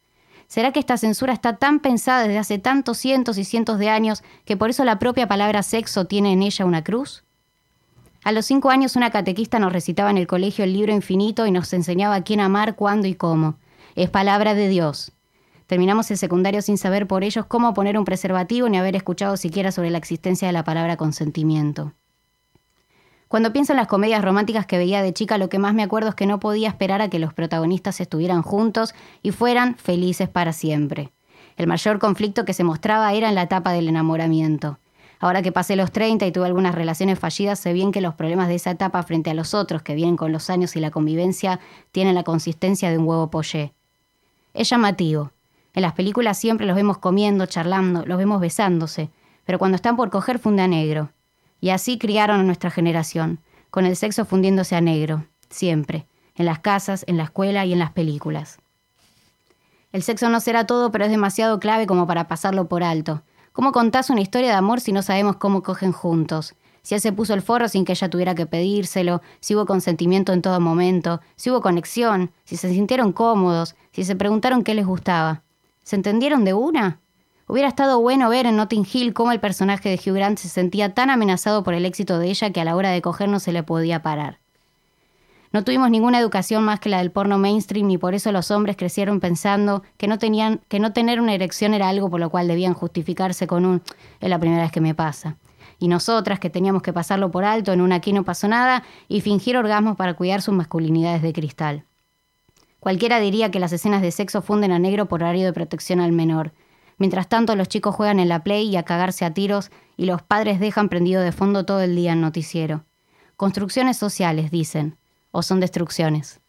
¿Será que esta censura está tan pensada desde hace tantos cientos y cientos de años que por eso la propia palabra sexo tiene en ella una cruz? A los cinco años una catequista nos recitaba en el colegio el libro infinito y nos enseñaba a quién amar, cuándo y cómo. Es palabra de Dios. Terminamos el secundario sin saber por ellos cómo poner un preservativo ni haber escuchado siquiera sobre la existencia de la palabra consentimiento. Cuando pienso en las comedias románticas que veía de chica, lo que más me acuerdo es que no podía esperar a que los protagonistas estuvieran juntos y fueran felices para siempre. El mayor conflicto que se mostraba era en la etapa del enamoramiento. Ahora que pasé los 30 y tuve algunas relaciones fallidas, sé bien que los problemas de esa etapa frente a los otros que vienen con los años y la convivencia tienen la consistencia de un huevo pollé. Es llamativo. En las películas siempre los vemos comiendo, charlando, los vemos besándose, pero cuando están por coger funde a negro. Y así criaron a nuestra generación, con el sexo fundiéndose a negro, siempre, en las casas, en la escuela y en las películas. El sexo no será todo, pero es demasiado clave como para pasarlo por alto. ¿Cómo contás una historia de amor si no sabemos cómo cogen juntos? Si él se puso el forro sin que ella tuviera que pedírselo, si hubo consentimiento en todo momento, si hubo conexión, si se sintieron cómodos, si se preguntaron qué les gustaba. ¿Se entendieron de una? Hubiera estado bueno ver en Notting Hill cómo el personaje de Hugh Grant se sentía tan amenazado por el éxito de ella que a la hora de coger no se le podía parar. No tuvimos ninguna educación más que la del porno mainstream y por eso los hombres crecieron pensando que no tenían que no tener una erección era algo por lo cual debían justificarse con un es la primera vez que me pasa. Y nosotras que teníamos que pasarlo por alto en un aquí no pasó nada y fingir orgasmos para cuidar sus masculinidades de cristal. Cualquiera diría que las escenas de sexo funden a negro por horario de protección al menor. Mientras tanto, los chicos juegan en la play y a cagarse a tiros y los padres dejan prendido de fondo todo el día en noticiero. Construcciones sociales, dicen, o son destrucciones.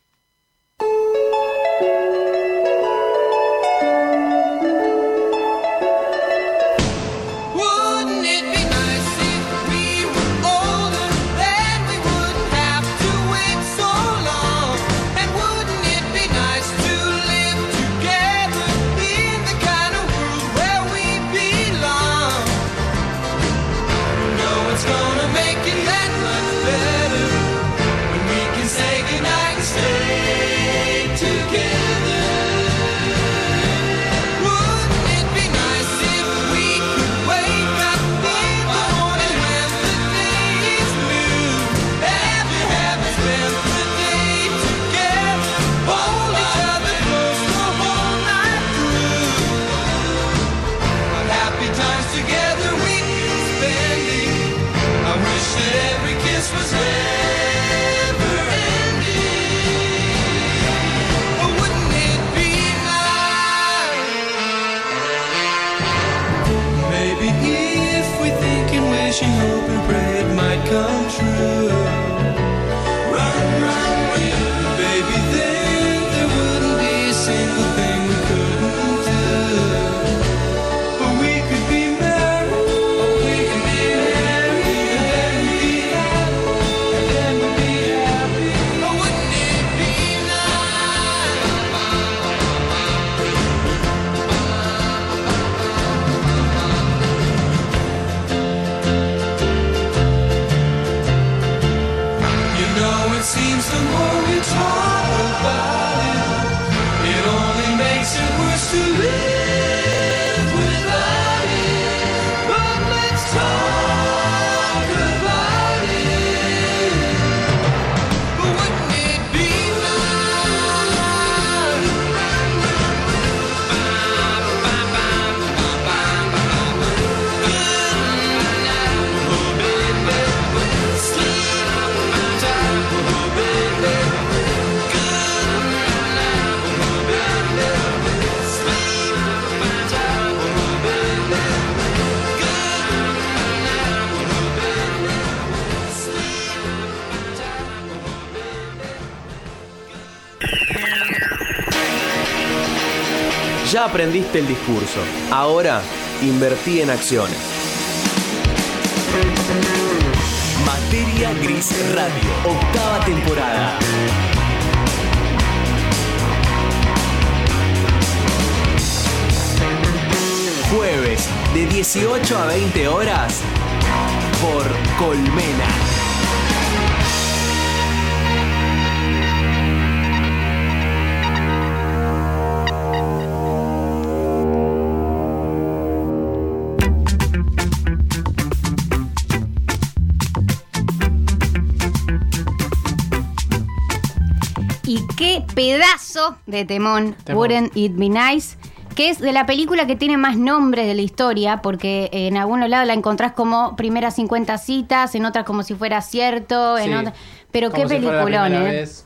Aprendiste el discurso. Ahora invertí en acciones. Materia Gris Radio, octava temporada. Jueves de 18 a 20 horas por Colmena. Pedazo de temón, Temón. Wouldn't It Be Nice, que es de la película que tiene más nombres de la historia, porque en algunos lados la encontrás como primeras 50 citas, en otras como si fuera cierto, en Sí. Pero qué si peliculón, ¿eh? vez.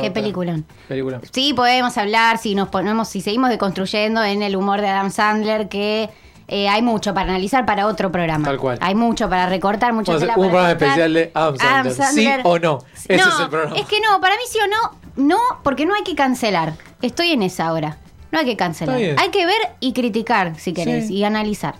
Qué peliculón. Película. Sí, podemos hablar si nos ponemos, si seguimos deconstruyendo en el humor de Adam Sandler, que eh, hay mucho para analizar para otro programa. Tal cual. Hay mucho para recortar, mucho un programa especial de Adam Sandler. ¿Sí o no? Ese no, es el programa. Es que no, para mí sí o no, no, porque no hay que cancelar. Estoy en esa ahora. No hay que cancelar. Hay que ver y criticar, si querés, Sí. y analizar.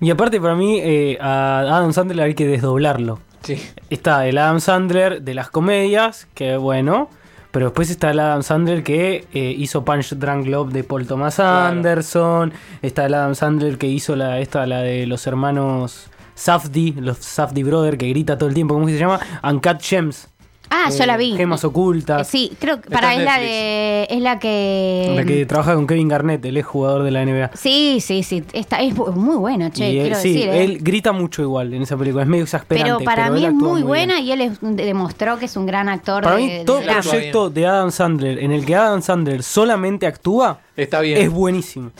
Y aparte, para mí, eh, a Adam Sandler hay que desdoblarlo. Sí. Está el Adam Sandler de las comedias, que bueno. Pero después está el Adam Sandler que eh, hizo Punch Drunk Love de Paul Thomas Claro. Anderson. Está el Adam Sandler que hizo la, esta, la de los hermanos Safdie, los Safdie Brothers, que grita todo el tiempo. ¿Cómo que se llama? Uncut Gems. Ah, yo la vi. Gemas ocultas. Eh, Sí, creo que para es la de. Es la que. La que trabaja con Kevin Garnett, el ex jugador de la NBA. Sí, sí, sí. Esta es muy buena, che, Y él- quiero sí, decir. ¿eh? él grita mucho igual en esa película, es medio exasperante. pero para mí es muy bien. buena y él es- demostró que es un gran actor Para de, mí, todo proyecto de Adam Sandler en el que Adam Sandler solamente actúa Está bien. es buenísimo.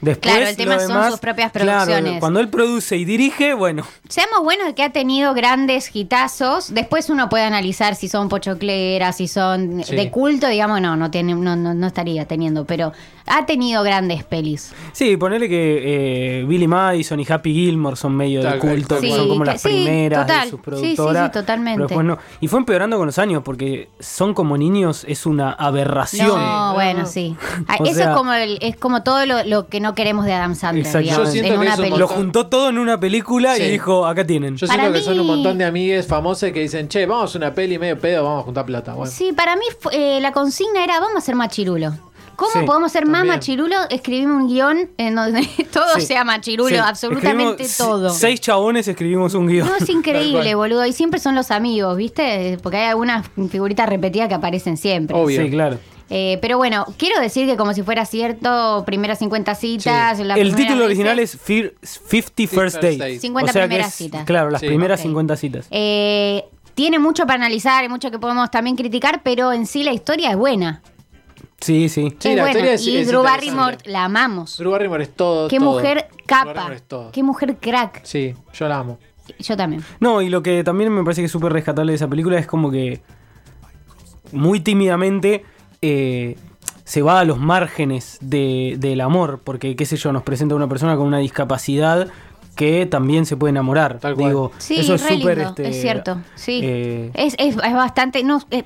Después, Claro, el tema lo son sus propias claro, producciones. cuando él produce y dirige, bueno, Seamos buenos de que ha tenido grandes hitazos. Después uno puede analizar si son pochocleras, si son Sí. de culto, digamos, no, no, tiene, no, no, no estaría teniendo, pero ha tenido grandes pelis. sí, ponerle que eh, Billy Madison y Happy Gilmore son medio de Tal culto, son como Sí, las sí, primeras total. de sus Sí, sí, sí, productoras. totalmente. pero no. Y fue empeorando con los años porque son como niños, es una aberración. No, bueno, sí. Ah, Eso sea- es como el- es como todo lo, lo que no queremos de Adam Sandler, Exactamente. digamos, Yo siento en que una es un película. Lo juntó todo en una película Sí. y dijo, acá tienen. Yo Para siento que son un montón de amigues famosas que dicen, che, vamos a hacer una peli medio pedo, vamos a juntar plata. Bueno. Sí, para mí fu- eh, la consigna era vamos a ser machirulo. ¿Cómo Sí, podemos ser más también. machirulo? Escribimos un guion en donde todo Sí. sea machirulo, Sí, absolutamente escribimos- todo. Seis chabones escribimos un guion. No, es increíble, boludo. Y siempre son los amigos, ¿viste? Porque hay algunas figuritas repetidas que aparecen siempre. Obvio. Sí, claro. Eh, pero bueno, quiero decir que como si fuera cierto, primeras 50 citas. Sí. la El título original es Fir- 50 First First Dates. Dates. 50 O sea que primeras es- citas. Claro, las Sí. primeras Ok. 50 citas. Eh, tiene mucho para analizar, hay mucho que podemos también criticar, pero en sí la historia es buena. Sí, sí. Sí, es la buena. historia es- y es Drew. Barrymore la amamos. Drew Barrymore es todo. Qué todo. mujer capa. Barrymore es todo. Qué mujer crack. Sí, yo la amo. Yo también. No, y lo que también me parece que es súper rescatable de esa película es como que muy tímidamente eh, se va a los márgenes de- del amor, porque qué sé yo, nos presenta una persona con una discapacidad que también se puede enamorar. Tal cual. Digo, Sí, eso es súper este, es cierto. Sí. eh, es, es, es bastante. No, eh,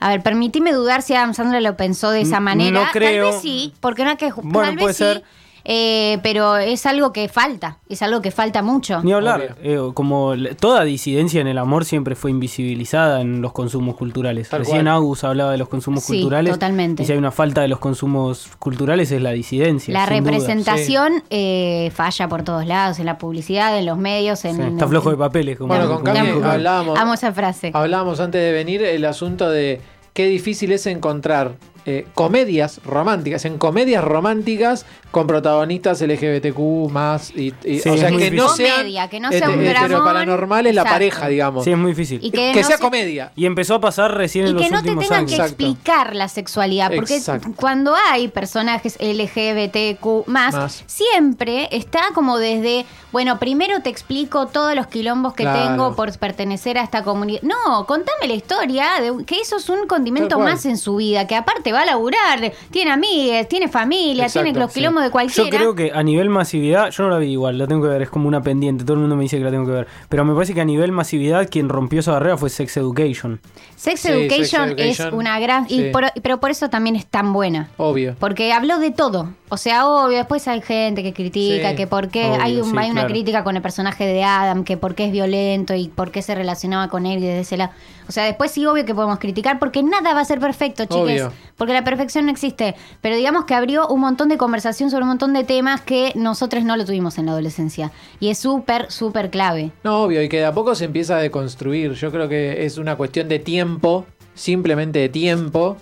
a ver, permitime dudar si Adam Sandler lo pensó de esa manera. no creo. Tal vez sí, porque no hay que. Bueno, tal vez puede sí, ser. Eh, pero es algo que falta. Es algo que falta mucho. Ni hablar, eh, como toda disidencia en el amor siempre fue invisibilizada en los consumos culturales. Tal Recién cual. Agus hablaba de los consumos Sí, culturales. totalmente. Y si hay una falta de los consumos culturales es la disidencia. La sin duda. representación eh, falla por todos lados, en la publicidad, en los medios, en, Sí, en- está flojo de papeles. Como Bueno, con Cami hablábamos, Amo esa frase. hablábamos antes de venir el asunto de qué difícil es encontrar eh, comedias románticas, en comedias románticas con protagonistas LGBTQ más y, y- Sí, o es sea que no sean Comedia, que no sea hete- un dramón. heteroparanormales la Exacto. pareja, digamos. Sí, es muy difícil. Y Y, que que no sea se- comedia. empezó a pasar recién Y en los que no te últimos tengan años. que Exacto. explicar la sexualidad, porque Exacto. cuando hay personajes LGBTQ más, Más. siempre está como desde, bueno, primero te explico todos los quilombos que Claro. tengo por pertenecer a esta comunidad. No, contame la historia de un- que eso es un condimento más en su vida, que aparte va a laburar, tiene amigas, tiene familia, Exacto, tiene los sí. quilombos de Yo cualquiera. creo que a nivel masividad, yo no la vi igual, la tengo que ver, es como una pendiente, todo el mundo me dice que la tengo que ver. Pero me parece que a nivel masividad quien rompió esa barrera fue Sex Education. Sex, Sí, Education Sex es una gran... y por- pero por eso también es tan buena. Obvio. Porque habló de todo. O sea, obvio, después hay gente que critica, Sí, que por qué obvio, hay, un- sí, hay una claro. crítica con el personaje de Adam, que por qué es violento y por qué se relacionaba con él y desde ese lado. O sea, después sí, obvio que podemos criticar porque nada va a ser perfecto, chiques. Porque la perfección no existe. Pero digamos que abrió un montón de conversación sobre un montón de temas que nosotros no lo tuvimos en la adolescencia. Y es súper, súper clave. No, obvio, y que de a poco se empieza a deconstruir. Yo creo que es una cuestión de tiempo, simplemente de tiempo,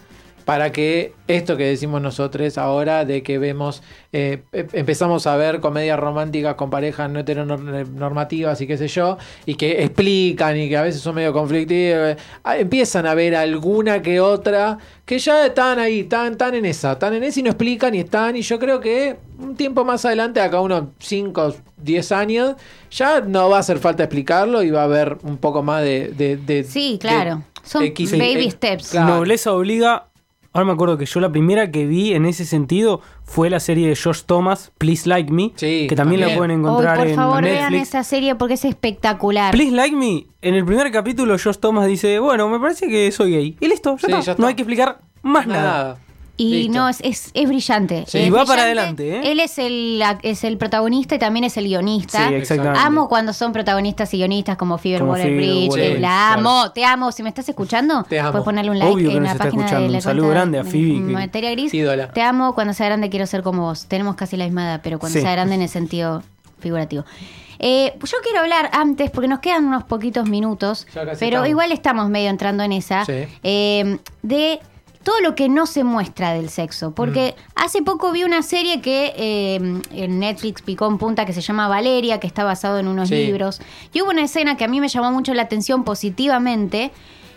para que esto que decimos nosotros ahora, de que vemos, eh, em- empezamos a ver comedias románticas con parejas no heteronormativas y qué sé yo, y que explican y que a veces son medio conflictivas, ah, empiezan a ver alguna que otra que ya están ahí, están, están en esa, están en esa y no explican y están, y yo creo que un tiempo más adelante, acá unos 5, 10 años, ya no va a hacer falta explicarlo y va a haber un poco más de... de- de- Sí, claro. de Son X- baby eh, steps. Claro. Nobleza obliga. Ahora me acuerdo que yo la primera que vi en ese sentido fue la serie de Josh Thomas, Please Like Me, Sí, que también, la pueden encontrar por en favor, vean esa serie porque es espectacular. Please Like Me, en el primer capítulo Josh Thomas dice, bueno, me parece que soy gay. Y listo, ya, Sí, está. ya está. No hay que explicar más nada. Nada. Y Listo. no, es, es, es brillante. Sí. Es Y va para adelante, ¿eh? Él es el, es el protagonista y también es el guionista. Sí, exactamente. Amo cuando son protagonistas y guionistas como Waller Phoebe Bridge. La claro. amo, te amo. Si me estás escuchando, Te amo. puedes ponerle un like Obvio en la página de escuchando. la Un saludo grande a de- Phoebe, de Materia Gris. Ídola. Te amo cuando sea grande quiero ser como vos. Tenemos casi la misma edad, pero cuando sea grande en el sentido figurativo. Eh, yo quiero hablar antes, porque nos quedan unos poquitos minutos, pero estamos. igual estamos medio entrando en esa, Sí. eh, de todo lo que no se muestra del sexo. Porque Mm. hace poco vi una serie que eh, en Netflix picó en punta que se llama Valeria, que está basado en unos Sí. libros. Y hubo una escena que a mí me llamó mucho la atención positivamente,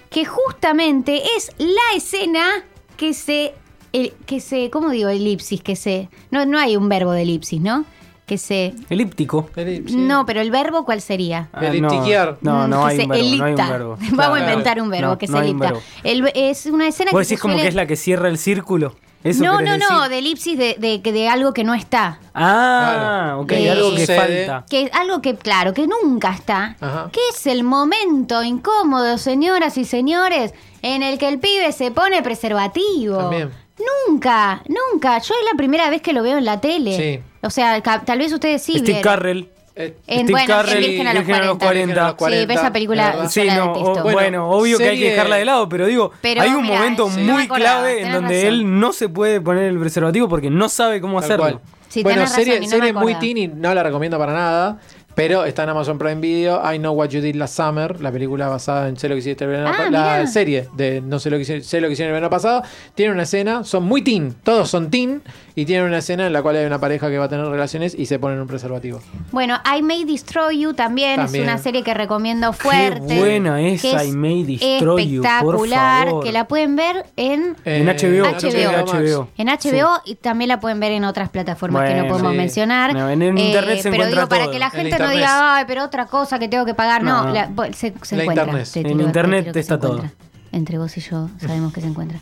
que justamente es la escena que se... el- que se, ¿cómo digo? Elipsis, que se... No, no hay un verbo de elipsis, ¿no? Que se... Elíptico. No, pero el verbo, ¿cuál sería? Ah, no, No, no, Mm, hay un verbo, no hay un elipta. verbo. Vamos Claro. a inventar un verbo No, que se un elipta. El- es una escena Vos que decís como suele- que es la que cierra el círculo. ¿Eso no, no, no, decir? de elipsis de, de, de algo que no está. Ah, ok, algo que Sucede. falta. Que algo que, claro, que nunca está. Ajá. Que es el momento incómodo, señoras y señores, en el que el pibe se pone preservativo. También. Nunca, nunca. Yo es la primera vez que lo veo en la tele. Sí. O sea, tal vez ustedes sí Steve vieron. Carrell. Eh, En, Steve bueno, Carrell Virgen a los Virgen a los 40. 40. Sí, pero esa película Sí, no, o- bueno, obvio que hay que dejarla de lado, pero digo, Pero, hay un momento sí. No me muy acordaba, clave en donde razón. él no se puede poner el preservativo porque no sabe cómo Tal hacerlo. Sí, bueno, razón, serie, y no serie muy acordaba. teen y no la recomiendo para nada. Pero está en Amazon Prime Video. I Know What You Did Last Summer, la película basada en Sé lo que hiciste el verano Ah, La mirá. serie de No sé lo que hicieron, sé lo que hicieron el verano pasado. Tiene una escena, son muy teen, todos son teen. Y tienen una escena en la cual hay una pareja que va a tener relaciones y se ponen un preservativo. Bueno, I May Destroy You también, También. es una serie que recomiendo fuerte. buena que esa, es I May Destroy You, por Espectacular, favor. que la pueden ver en En Eh, HBO. HBO. HBO. En HBO y también la pueden ver en otras plataformas que no podemos sí. mencionar. Eh, No, en- en internet se Pero digo, para que la En gente no diga, ay, pero otra cosa que tengo que pagar. No, No. la- se, se La encuentra. internet. Te En internet que está encuentra. todo. Entre vos y yo sabemos que se encuentra.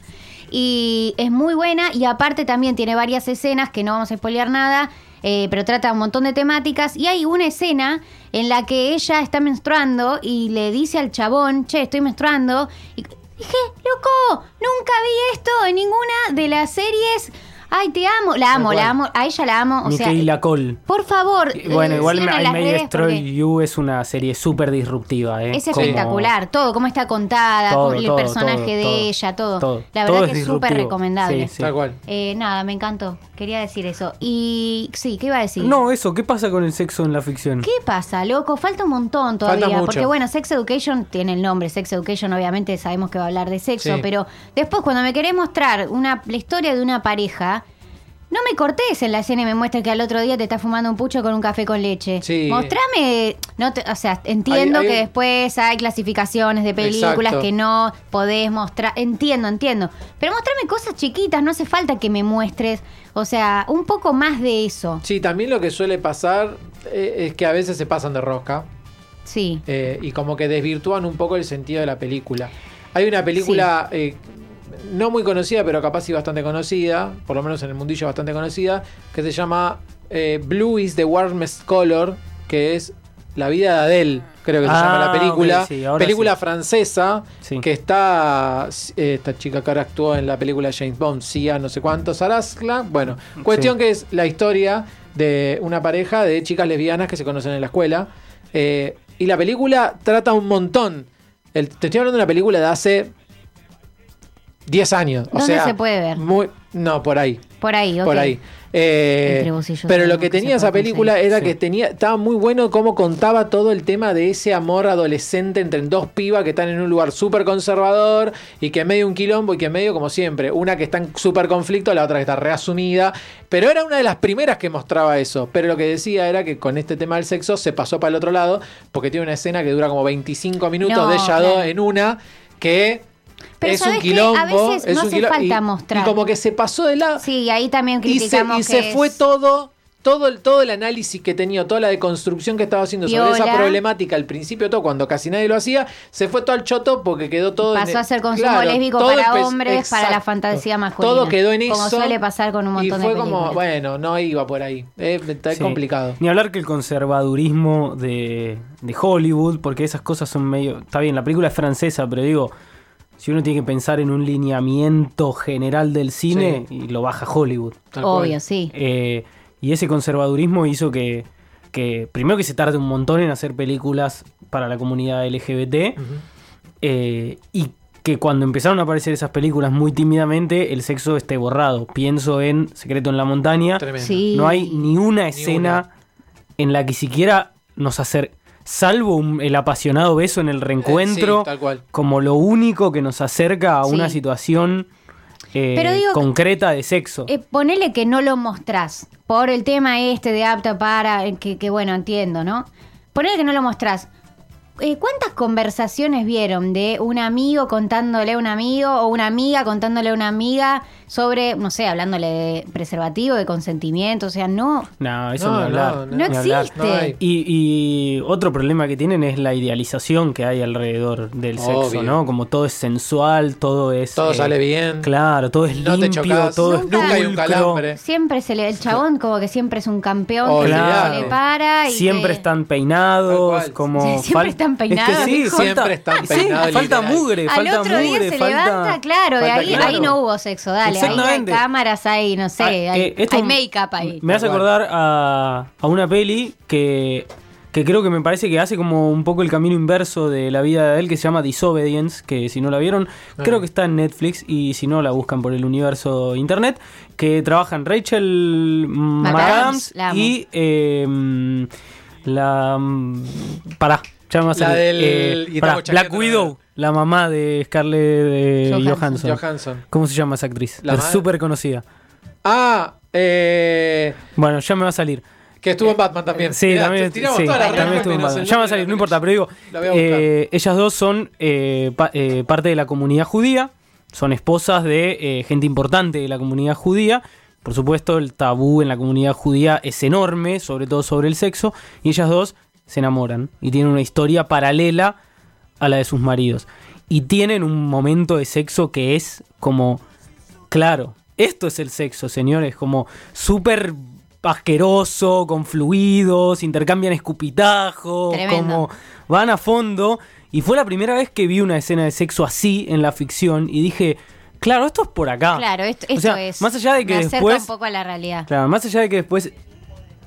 Y es muy buena y aparte también tiene varias escenas que no vamos a spoilear nada, eh, pero trata un montón de temáticas. Y hay una escena en la que ella está menstruando y le dice al chabón, che, estoy menstruando. Y dije, loco, nunca vi esto en ninguna de las series. Ay, te amo, la amo, la amo, a ella la amo. O sea, Micaela Cole. por favor. Y Bueno, eh, igual I May Destroy porque- You es una serie súper disruptiva. ¿eh? es Como- espectacular, todo, cómo está contada, Todo, el todo, personaje todo, de todo, ella, todo. todo. La Todo verdad es que es súper recomendable. Sí, sí. Tal cual. Eh, nada, me encantó. Quería decir eso. Y sí, ¿qué iba a decir? No, eso, ¿qué pasa con el sexo en la ficción? ¿Qué pasa, loco? Falta un montón todavía. Falta mucho. Porque bueno, Sex Education tiene el nombre. Sex Education, obviamente sabemos que va a hablar de sexo. Sí. Pero después, cuando me querés mostrar una, la historia de una pareja. No me cortes en la escena y me muestres que al otro día te estás fumando un pucho con un café con leche. Sí. Mostrame, no te- o sea, entiendo Hay- hay- que después hay clasificaciones de películas Exacto. que no podés mostrar. Entiendo, entiendo. Pero mostrame cosas chiquitas, no hace falta que me muestres. O sea, un poco más de eso. Sí, también lo que suele pasar eh, es que a veces se pasan de rosca. Sí. eh, y como que desvirtúan un poco el sentido de la película. Hay una película eh, no muy conocida, pero capaz sí bastante conocida, por lo menos en el mundillo bastante conocida, que se llama eh, Blue is the Warmest Color, que es La vida de Adele, creo que se Ah, llama la película. sí, ahora película sí. francesa, Sí. que está, eh, esta chica que ahora actuó en la película James Bond, Sia, no sé cuánto, Sarasla. Bueno, cuestión que es la historia de una pareja de chicas lesbianas que se conocen en la escuela. Eh, y la película trata un montón. El- te estoy hablando de una película de hace 10 años. O ¿Dónde sea, se puede ver? Muy, no, por ahí. Por ahí, ok. Por ahí. Eh, pero lo que tenía esa película conseguir. era Sí. que tenía estaba muy bueno cómo contaba todo el tema de ese amor adolescente entre dos pibas que están en un lugar súper conservador y que en medio un quilombo y que en medio, como siempre, una que está en súper conflicto, la otra que está reasumida. Pero era una de las primeras que mostraba eso. Pero lo que decía era que con este tema del sexo se pasó para el otro lado porque tiene una escena que dura como 25 minutos No, de ella claro. dos en una que... Pero es un quilombo. A veces es no un hace quilombo, falta y- mostrar. Y como que se pasó de lado Sí, ahí también y se, criticamos y se fue todo, todo el, todo el análisis que tenía, toda la deconstrucción que estaba haciendo sobre esa problemática al principio, todo cuando casi nadie lo hacía, se fue todo al choto porque quedó todo en Pasó el- a ser consumo Claro, lésbico todo para hombres, para la fantasía masculina. Todo quedó en Como eso. suele pasar con un montón y fue de como, bueno, no iba por ahí. Eh, está Sí. complicado. Ni hablar que el conservadurismo de, de Hollywood, porque esas cosas son medio. Está bien, la película es francesa, pero digo, si uno tiene que pensar en un lineamiento general del cine, y lo baja Hollywood. Tal cual. Obvio, sí. Eh, y ese conservadurismo hizo que, que, primero que se tarde un montón en hacer películas para la comunidad LGBT, eh, y que cuando empezaron a aparecer esas películas muy tímidamente, el sexo esté borrado. Pienso en Secreto en la Montaña. Tremendo. Sí. No hay ni una escena en la que siquiera nos acerca, salvo un- el apasionado beso en el reencuentro, sí, tal cual. como lo único que nos acerca a Sí. una situación eh, Pero digo- concreta de sexo. Eh, ponele que no lo mostrás por el tema este de apto para, eh, que, que bueno, entiendo, ¿no? Ponele que no lo mostrás. Eh, ¿Cuántas conversaciones vieron de un amigo contándole a un amigo o una amiga contándole a una amiga sobre, no sé, hablándole de preservativo, de consentimiento? O sea, no. no, eso No, hablar. no, No existe. No hay. Y, y otro problema que tienen es la idealización que hay alrededor del sexo, Obvio. ¿no? Como todo es sensual, todo es... Todo eh, sale bien. Claro, todo es No te limpio, chocas. todo es Nunca- Nunca hay un calambre. Siempre se le. El chabón, como que siempre es un campeón, que Olvidate. se le para y. Siempre que- están peinados, como Sí, siempre fal- están Es que peinados, sí, dijo. falta, Siempre están sí, peinados, falta literal. mugre, Al falta otro día mugre, se falta... levanta, claro, de falta ahí, claro. ahí no hubo sexo, dale, ahí hay cámaras, hay, no sé, Ah, hay, eh, esto hay make-up ahí. Me hace acordar a, a una peli que, que creo que me parece que hace como un poco el camino inverso de la vida de él, que se llama Disobedience, que si no la vieron, Ah. creo que está en Netflix y si no la buscan por el universo internet, que trabajan Rachel McAdams y eh, la... Pará, ya me va a La del- Eh, pará, Black Widow, la mamá de Scarlett eh, Johansson. Johansson. Johansson. ¿Cómo se llama esa actriz? La súper conocida. Ah, eh, Bueno, ya me va a salir. que estuvo en Batman también. Sí, Mirá, también, sí, también estuvo en Batman. Ya me va a salir, no importa, pero digo, eh, ellas dos son pa- parte de la comunidad judía, son esposas de gente importante de la comunidad judía. Por supuesto, el tabú en la comunidad judía es enorme, sobre todo sobre el sexo, y ellas dos se enamoran y tienen una historia paralela a la de sus maridos. Y tienen un momento de sexo que es como, claro, esto es el sexo, señores, como súper asqueroso, con fluidos, intercambian escupitajos, Tremendo. como van a fondo. Y fue la primera vez que vi una escena de sexo así en la ficción y dije, claro, esto es por acá. Claro, esto, O esto sea, es. más allá de que me después- un poco a la realidad. Claro, más allá de que después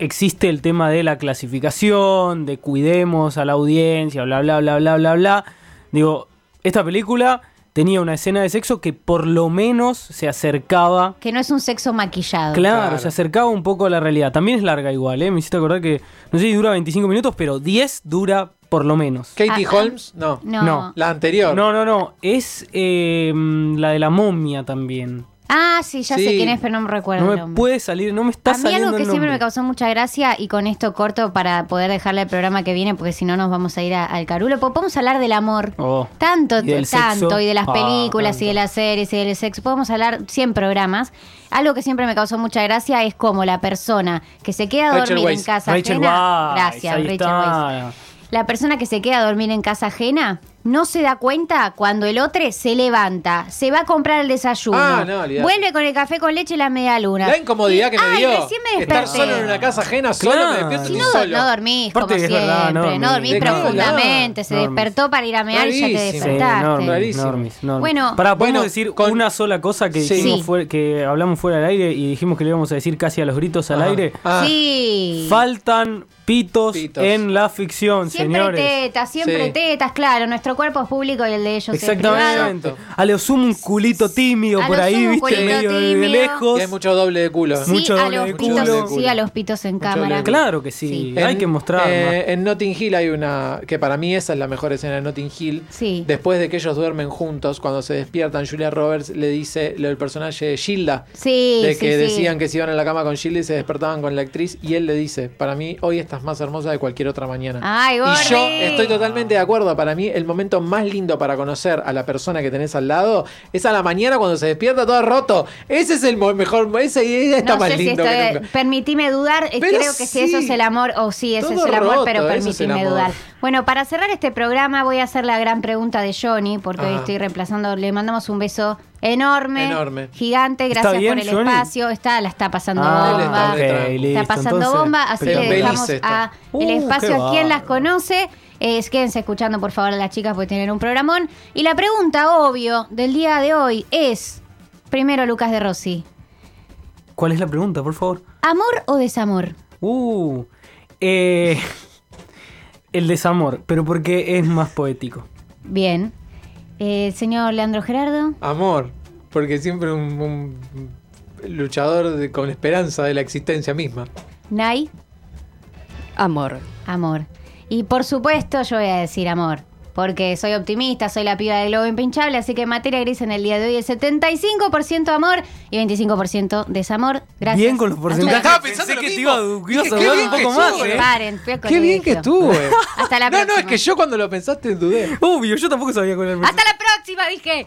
existe el tema de la clasificación, de cuidemos a la audiencia, bla, bla, bla, bla, bla, bla. Digo, esta película tenía una escena de sexo que por lo menos se acercaba. Que no es un sexo maquillado. Claro, Claro. se acercaba un poco a la realidad. También es larga igual, ¿eh? Me hiciste acordar que, no sé si dura 25 minutos, pero 10 dura por lo menos. Katie Ah, ah. Holmes, no. No. No. La anterior. No, no, no. Es eh, la de la momia también. Ah, sí, ya sé Sí. quién es, pero no me recuerdo No me puede salir, no me está a mí saliendo algo que el siempre me causó mucha gracia y con esto corto para poder dejarle el programa que viene porque si no nos vamos a ir a- al carulo. Po- Podemos hablar del amor. Oh. Tanto, Y del tanto, sexo. y de las Ah, películas y de las series y del sexo. Podemos hablar 100 programas. Algo que siempre me causó mucha gracia es como la persona que se queda a Rachel dormir en casa Rachel ajena. Gracias, ahí Rachel. Weisz. La persona que se queda a dormir en casa ajena no se da cuenta cuando el otro se levanta, se va a comprar el desayuno, Ah, no, vuelve con el café con leche y la media luna. La incomodidad Y, que me "Ay, dio. recién me Estar desperté". solo en una casa ajena, solo Claro. me despierto Si no, solo. no dormís Aparte como siempre, verdad, no no, dormís. dormís ¿De qué profundamente, se despertó para ir a mear y ya te. Sí, despertaste. normis, Rarísimo. normis, normis. Bueno, Pará, podemos bueno, decir con- una sola cosa que Sí. dijimos Sí. fuera- que hablamos fuera del aire y dijimos que le íbamos a decir casi a los gritos al Ajá. aire. Ah, Sí. Faltan pitos, Pitos. en la ficción, Siempre señores. tetas, siempre Sí. tetas, claro. Nuestro cuerpo es público y el de ellos es privado. Exactamente. A lo sumo un culito tímido A por ahí, viste, medio de- lejos. Y hay mucho doble de culo. Sí, Mucho a doble los de pitos, culo. sí, a los pitos en Mucho cámara. Claro que sí, Sí. hay que mostrar. eh, en Notting Hill hay una. que para mí esa es la mejor escena de Notting Hill. Sí. Después de que ellos duermen juntos, cuando se despiertan, Julia Roberts le dice el personaje de Gilda. Sí, de sí, que sí. decían que se iban a la cama con Gilda y se despertaban con la actriz. Y él le dice: Para mí, hoy estás más hermosa de cualquier otra mañana. Ay, y yo estoy totalmente de acuerdo. Para mí, el momento más lindo para conocer a la persona que tenés al lado es a la mañana cuando se despierta todo roto. Ese es el mejor. Ese está no más sé si lindo estoy- que nunca. Permitime dudar, eh, Pero creo que si eso es el amor, o sí, ese Todo es el amor, roto, pero permitime dudar. Bueno, para cerrar este programa voy a hacer la gran pregunta de Johnny, porque hoy estoy reemplazando, le mandamos un beso enorme, Enorme. gigante, ¿Está gracias bien, por el Johnny? espacio, está, la está pasando Ah, Él está bomba. re listo. Está pasando Entonces, bomba, así pero que feliz dejamos a Uh, el qué espacio a quien las bárbaro. conoce. Eh, quédense escuchando por favor a las chicas porque tienen un programón. Y la pregunta, obvio, del día de hoy es, primero Lucas de Rossi, ¿Cuál es la pregunta, por favor? ¿amor o desamor? Uh, eh, el desamor, pero porque es más poético. Bien. Eh, señor Leandro Gerardo. Amor, porque siempre un, un luchador de- con esperanza de la existencia misma. Nay. Amor. Amor. Y por supuesto yo voy a decir amor. Porque soy optimista, soy la piba del globo impinchable, así que materia gris en el día de hoy es 75% amor y 25% desamor. Gracias. Bien con los porcentajes. Estaba pensando Pensé que te iba, a Qué hablar bien un que poco más, ¿eh? Paren, fui al Qué bien que eh. Hasta la No, próxima. no, es que yo cuando lo pensaste dudé. Obvio, yo tampoco sabía con el Hasta la próxima, dije.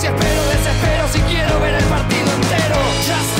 Si espero, desespero si quiero ver el partido entero.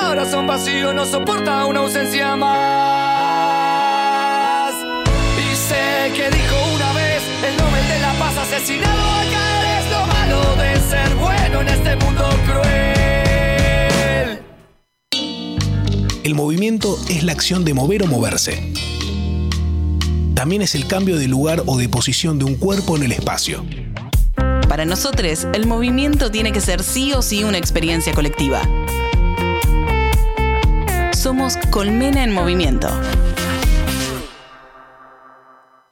corazón vacío no soporta una ausencia más. Y sé que dijo una vez el Nobel de la Paz asesinado acá es lo malo de ser bueno en este mundo cruel. El movimiento es la acción de mover o moverse. También es el cambio de lugar o de posición de un cuerpo en el espacio. Para nosotros, el movimiento tiene que ser sí o sí una experiencia colectiva. Somos Colmena en Movimiento.